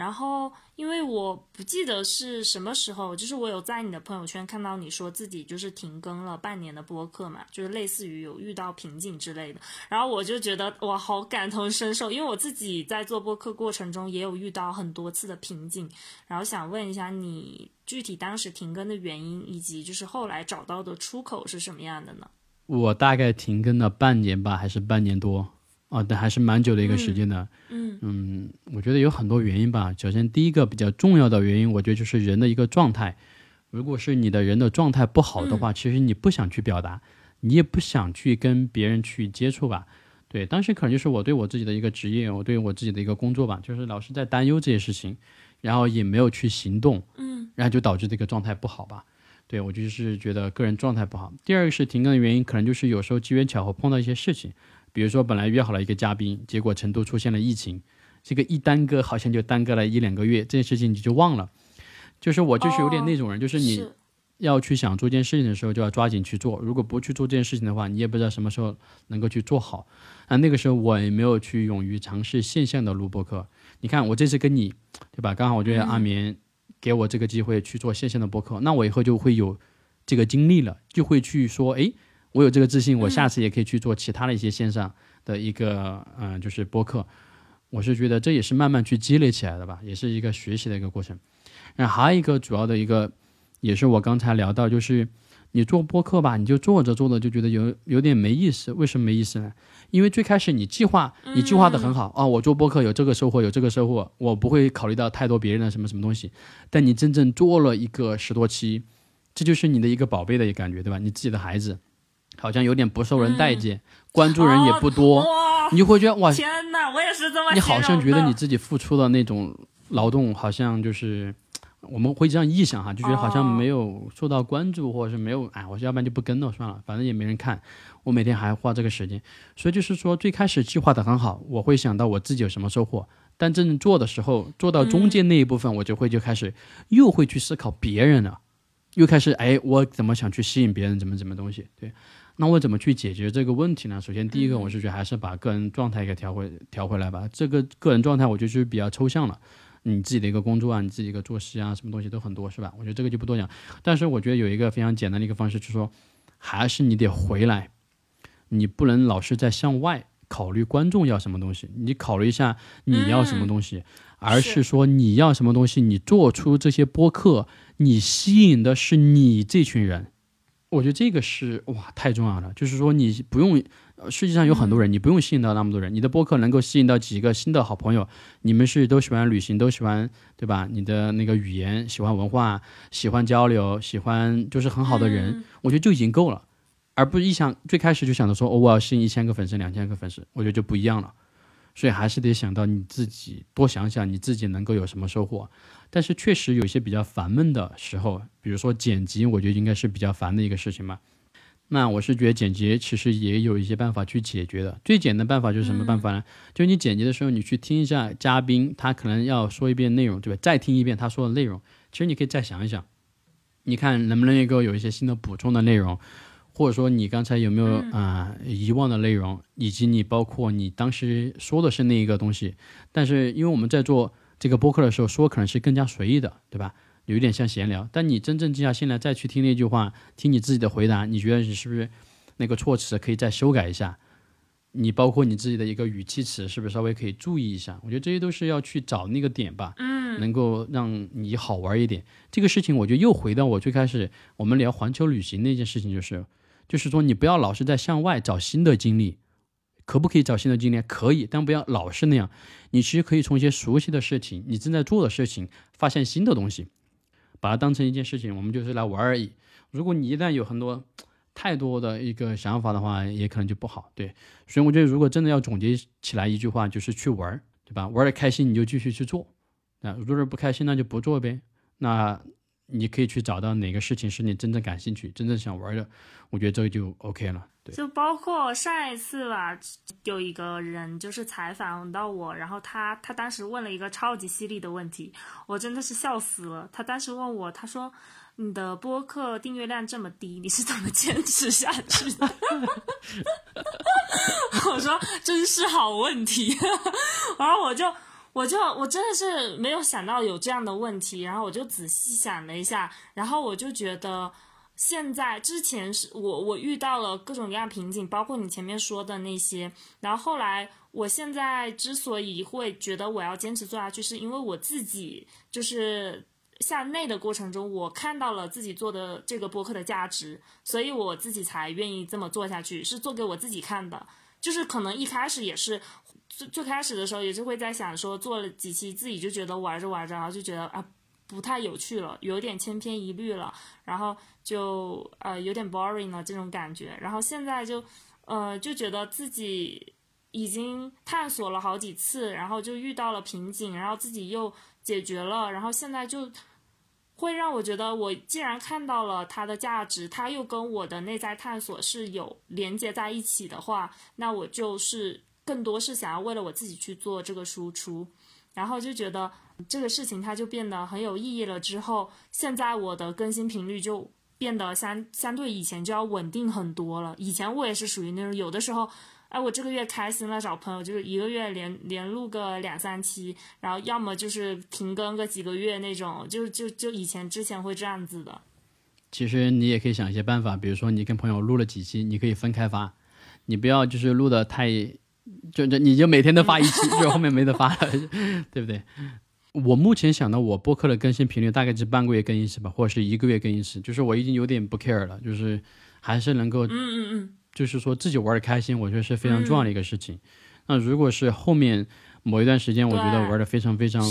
然后，因为我不记得是什么时候，就是我有在你的朋友圈看到你说自己就是停更了半年的播客嘛，就是类似于有遇到瓶颈之类的。然后我就觉得哇，好感同身受，因为我自己在做播客过程中也有遇到很多次的瓶颈。然后想问一下你，具体当时停更的原因，以及就是后来找到的出口是什么样的呢？我大概停更了半年吧，还是半年多。哦，但还是蛮久的一个时间的。嗯嗯，我觉得有很多原因吧。首先，第一个比较重要的原因，我觉得就是人的一个状态。如果是你的人的状态不好的话，其实你不想去表达，你也不想去跟别人去接触吧。对，当时可能就是我对我自己的一个职业，我对我自己的一个工作吧，就是老是在担忧这些事情，然后也没有去行动。嗯，然后就导致这个状态不好吧。对我就是觉得个人状态不好。第二个是停更的原因，可能就是有时候机缘巧合碰到一些事情。比如说，本来约好了一个嘉宾，结果成都出现了疫情，这个一耽搁，好像就耽搁了一两个月，这件事情你就忘了。就是我就是有点那种人，就是你要去想做件事情的时候，就要抓紧去做。如果不去做这件事情的话，你也不知道什么时候能够去做好。啊，那个时候我也没有去勇于尝试线下的录播课。你看，我这次跟你，对吧？刚好我觉得阿棉给我这个机会去做线下的播客，那我以后就会有这个经历了，就会去说，哎。我有这个自信，我下次也可以去做其他的一些线上的一个嗯，就是播客。我是觉得这也是慢慢去积累起来的吧，也是一个学习的一个过程。然后还有一个主要的一个，也是我刚才聊到，就是你做播客吧，你就做着做着就觉得有有点没意思。为什么没意思呢？因为最开始你计划，你计划的很好啊，我做播客有这个收获，有这个收获，我不会考虑到太多别人的什么什么东西。但你真正做了一个十多期，这就是你的一个宝贝的一个感觉，对吧？你自己的孩子。好像有点不受人待见，关注人也不多，你就会觉得哇，天哪，我也是这么。你好像觉得你自己付出的那种劳动，好像就是 <tsk> 我们会这样臆想哈，就觉得好像没有受到关注，或者是没有，哎，我要不然就不跟了算了，反正也没人看，我每天还花这个时间，所以就是说最开始计划的很好，我会想到我自己有什么收获，但真正做的时候，做到中间那一部分，我就会就开始又会去思考别人了，又开始哎，我怎么想去吸引别人，怎么怎么东西，对。那我怎么去解决这个问题呢？首先，第一个，我是觉得还是把个人状态给调回调回来吧。这个个人状态，我觉得是比较抽象了。你自己的一个工作啊，你自己一个作息啊，什么东西都很多，是吧？我觉得这个就不多讲。但是，我觉得有一个非常简单的一个方式，就是说，还是你得回来，你不能老是在向外考虑观众要什么东西，你考虑一下你要什么东西，而是说你要什么东西，你做出这些播客，你吸引的是你这群人。我觉得这个是哇太重要了，就是说你不用，世界上有很多人，你不用吸引到那么多人，你的播客能够吸引到几个新的好朋友，你们是都喜欢旅行，都喜欢对吧？你的那个语言，喜欢文化，喜欢交流，喜欢就是很好的人，我觉得就已经够了，而不是一想最开始就想着说哦我要吸引一千个粉丝，两千个粉丝，我觉得就不一样了，所以还是得想到你自己，多想想你自己能够有什么收获。但是确实有一些比较烦闷的时候，比如说剪辑，我觉得应该是比较烦的一个事情嘛。那我是觉得剪辑其实也有一些办法去解决的。最简单的办法就是什么办法呢？就是你剪辑的时候，你去听一下嘉宾，他可能要说一遍内容，对吧？再听一遍他说的内容，其实你可以再想一想，你看能不能够有一些新的补充的内容，或者说你刚才有没有啊遗忘的内容，以及你包括你当时说的是那一个东西，但是因为我们在做。这个播客的时候说可能是更加随意的，对吧？有一点像闲聊。但你真正静下心来再去听那句话，听你自己的回答，你觉得你是不是那个措辞可以再修改一下？你包括你自己的一个语气词，是不是稍微可以注意一下？我觉得这些都是要去找那个点吧，嗯，能够让你好玩一点。这个事情我觉得又回到我最开始我们聊环球旅行那件事情，就是就是说你不要老是在向外找新的经历。可不可以找新的经历？可以，但不要老是那样。你其实可以从一些熟悉的事情，你正在做的事情，发现新的东西，把它当成一件事情，我们就是来玩而已。如果你一旦有很多太多的一个想法的话，也可能就不好。对，所以我觉得，如果真的要总结起来一句话，就是去玩，对吧？玩的开心你就继续去做，那如果不开心那就不做呗。那你可以去找到哪个事情是你真正感兴趣、真正想玩的，我觉得这个就 OK 了。对就包括上一次吧，有一个人就是采访到我，然后他他当时问了一个超级犀利的问题，我真的是笑死了。他当时问我，他说：“你的播客订阅量这么低，你是怎么坚持下去的？” <laughs> 我说：“真是好问题。<laughs> 然后我就我就我真的是没有想到有这样的问题，然后我就仔细想了一下，然后我就觉得。现在之前是我我遇到了各种各样瓶颈，包括你前面说的那些。然后后来，我现在之所以会觉得我要坚持做下去，是因为我自己就是向内的过程中，我看到了自己做的这个播客的价值，所以我自己才愿意这么做下去，是做给我自己看的。就是可能一开始也是最最开始的时候，也是会在想说，做了几期自己就觉得玩着玩着，然后就觉得啊。不太有趣了，有点千篇一律了，然后就呃有点 boring 了这种感觉，然后现在就呃就觉得自己已经探索了好几次，然后就遇到了瓶颈，然后自己又解决了，然后现在就会让我觉得，我既然看到了它的价值，它又跟我的内在探索是有连接在一起的话，那我就是更多是想要为了我自己去做这个输出，然后就觉得。这个事情它就变得很有意义了。之后，现在我的更新频率就变得相相对以前就要稳定很多了。以前我也是属于那种有的时候，哎，我这个月开心了找朋友，就是一个月连连录个两三期，然后要么就是停更个几个月那种，就就就以前之前会这样子的。其实你也可以想一些办法，比如说你跟朋友录了几期，你可以分开发，你不要就是录的太，就就你就每天都发一期，就后面没得发了，<laughs> 对不对？我目前想到，我播客的更新频率大概是半个月更一次吧，或者是一个月更一次。就是我已经有点不 care 了，就是还是能够，嗯嗯嗯，就是说自己玩的开心，我觉得是非常重要的一个事情。那如果是后面某一段时间，我觉得玩的非常非常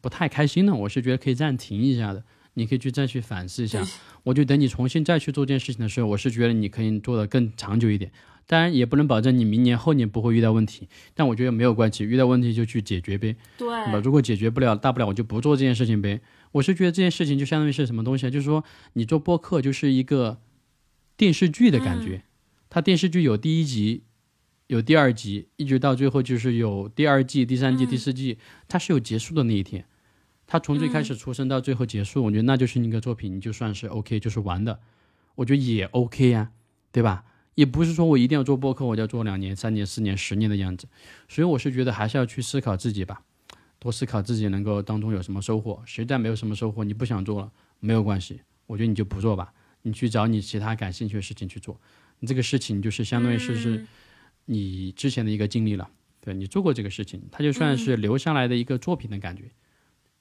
不太开心呢，我是觉得可以暂停一下的，你可以去再去反思一下。我就等你重新再去做这件事情的时候，我是觉得你可以做的更长久一点。当然也不能保证你明年后年不会遇到问题，但我觉得没有关系，遇到问题就去解决呗。对，如果解决不了，大不了我就不做这件事情呗。我是觉得这件事情就相当于是什么东西啊？就是说你做播客就是一个电视剧的感觉，它电视剧有第一集，有第二集，一直到最后就是有第二季、第三季、第四季，它是有结束的那一天。它从最开始出生到最后结束，我觉得那就是一个作品，你就算是 OK，就是玩的，我觉得也 OK 呀，对吧？也不是说我一定要做播客，我就要做两年、三年、四年、十年的样子，所以我是觉得还是要去思考自己吧，多思考自己能够当中有什么收获。实在没有什么收获，你不想做了没有关系，我觉得你就不做吧，你去找你其他感兴趣的事情去做。你这个事情就是相当于是是你之前的一个经历了，对你做过这个事情，它就算是留下来的一个作品的感觉。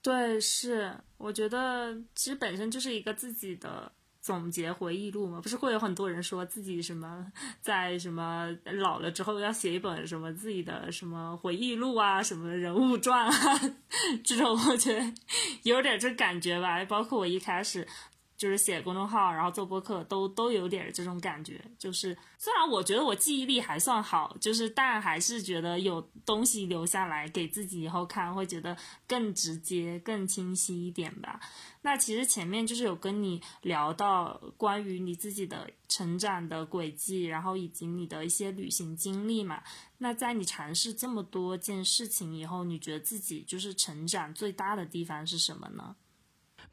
对，是我觉得其实本身就是一个自己的。总结回忆录嘛，不是会有很多人说自己什么在什么老了之后要写一本什么自己的什么回忆录啊，什么人物传啊，<laughs> 这种我觉得有点这感觉吧。包括我一开始。就是写公众号，然后做播客，都都有点这种感觉。就是虽然我觉得我记忆力还算好，就是但还是觉得有东西留下来给自己以后看，会觉得更直接、更清晰一点吧。那其实前面就是有跟你聊到关于你自己的成长的轨迹，然后以及你的一些旅行经历嘛。那在你尝试这么多件事情以后，你觉得自己就是成长最大的地方是什么呢？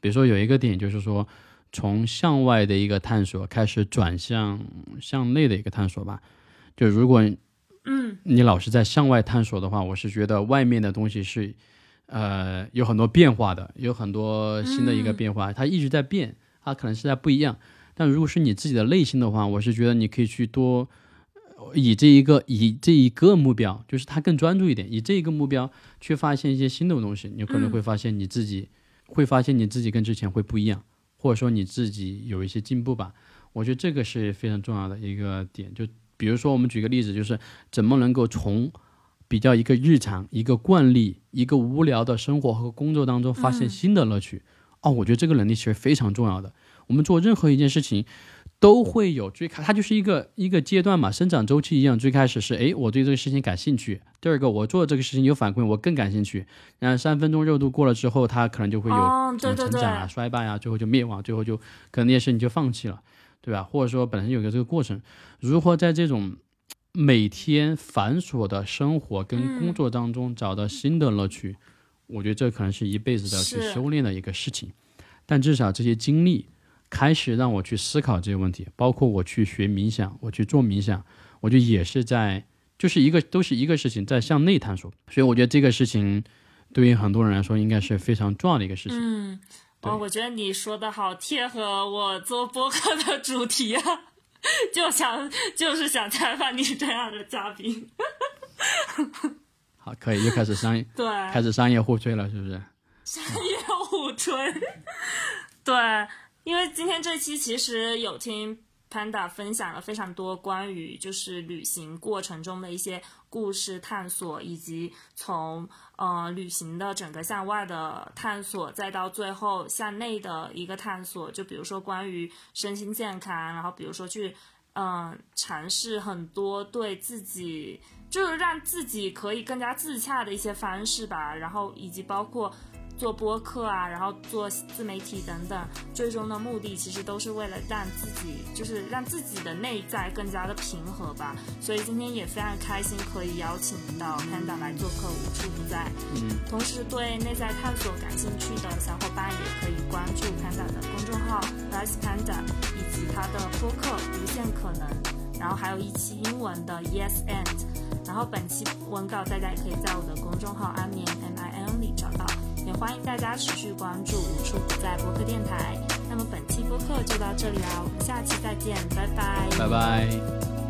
比如说有一个点就是说。从向外的一个探索开始，转向向内的一个探索吧。就如果，嗯，你老是在向外探索的话，我是觉得外面的东西是，呃，有很多变化的，有很多新的一个变化，它一直在变，它可能是在不一样。但如果是你自己的内心的话，我是觉得你可以去多以这一个以这一个目标，就是它更专注一点，以这一个目标去发现一些新的东西，你可能会发现你自己会发现你自己跟之前会不一样。或者说你自己有一些进步吧，我觉得这个是非常重要的一个点。就比如说，我们举个例子，就是怎么能够从比较一个日常、一个惯例、一个无聊的生活和工作当中发现新的乐趣。哦，我觉得这个能力其实非常重要的。我们做任何一件事情。都会有最开，它就是一个一个阶段嘛，生长周期一样。最开始是，哎，我对这个事情感兴趣。第二个，我做这个事情有反馈，我更感兴趣。然后三分钟热度过了之后，它可能就会有成长啊、衰败啊，最后就灭亡，最后就可能那些事情就放弃了，对吧？或者说本身有个这个过程，如何在这种每天繁琐的生活跟工作当中找到新的乐趣，我觉得这可能是一辈子的去修炼的一个事情。但至少这些经历。开始让我去思考这些问题，包括我去学冥想，我去做冥想，我就也是在就是一个都是一个事情在向内探索。所以我觉得这个事情对于很多人来说应该是非常重要的一个事情。嗯，哦，我觉得你说的好贴合我做播客的主题啊，<laughs> 就想就是想采访你这样的嘉宾。<laughs> 好，可以又开始商业，<laughs> 对，开始商业互吹了，是不是？商业互吹，对，因为今天这期其实有听 Panda 分享了非常多关于就是旅行过程中的一些故事探索，以及从呃旅行的整个向外的探索，再到最后向内的一个探索，就比如说关于身心健康，然后比如说去嗯尝试很多对自己。就是让自己可以更加自洽的一些方式吧，然后以及包括做播客啊，然后做自媒体等等，最终的目的其实都是为了让自己，就是让自己的内在更加的平和吧。所以今天也非常开心可以邀请到 Panda 来做客，无处不在。嗯，同时对内在探索感兴趣的小伙伴也可以关注 Panda 的公众号 Nice Panda，以及他的播客无限可能，然后还有一期英文的 Yes and。然后本期文稿大家也可以在我的公众号安眠 M I N 里找到，也欢迎大家持续关注无处不在播客电台。那么本期播客就到这里啦，我们下期再见，拜拜，拜拜。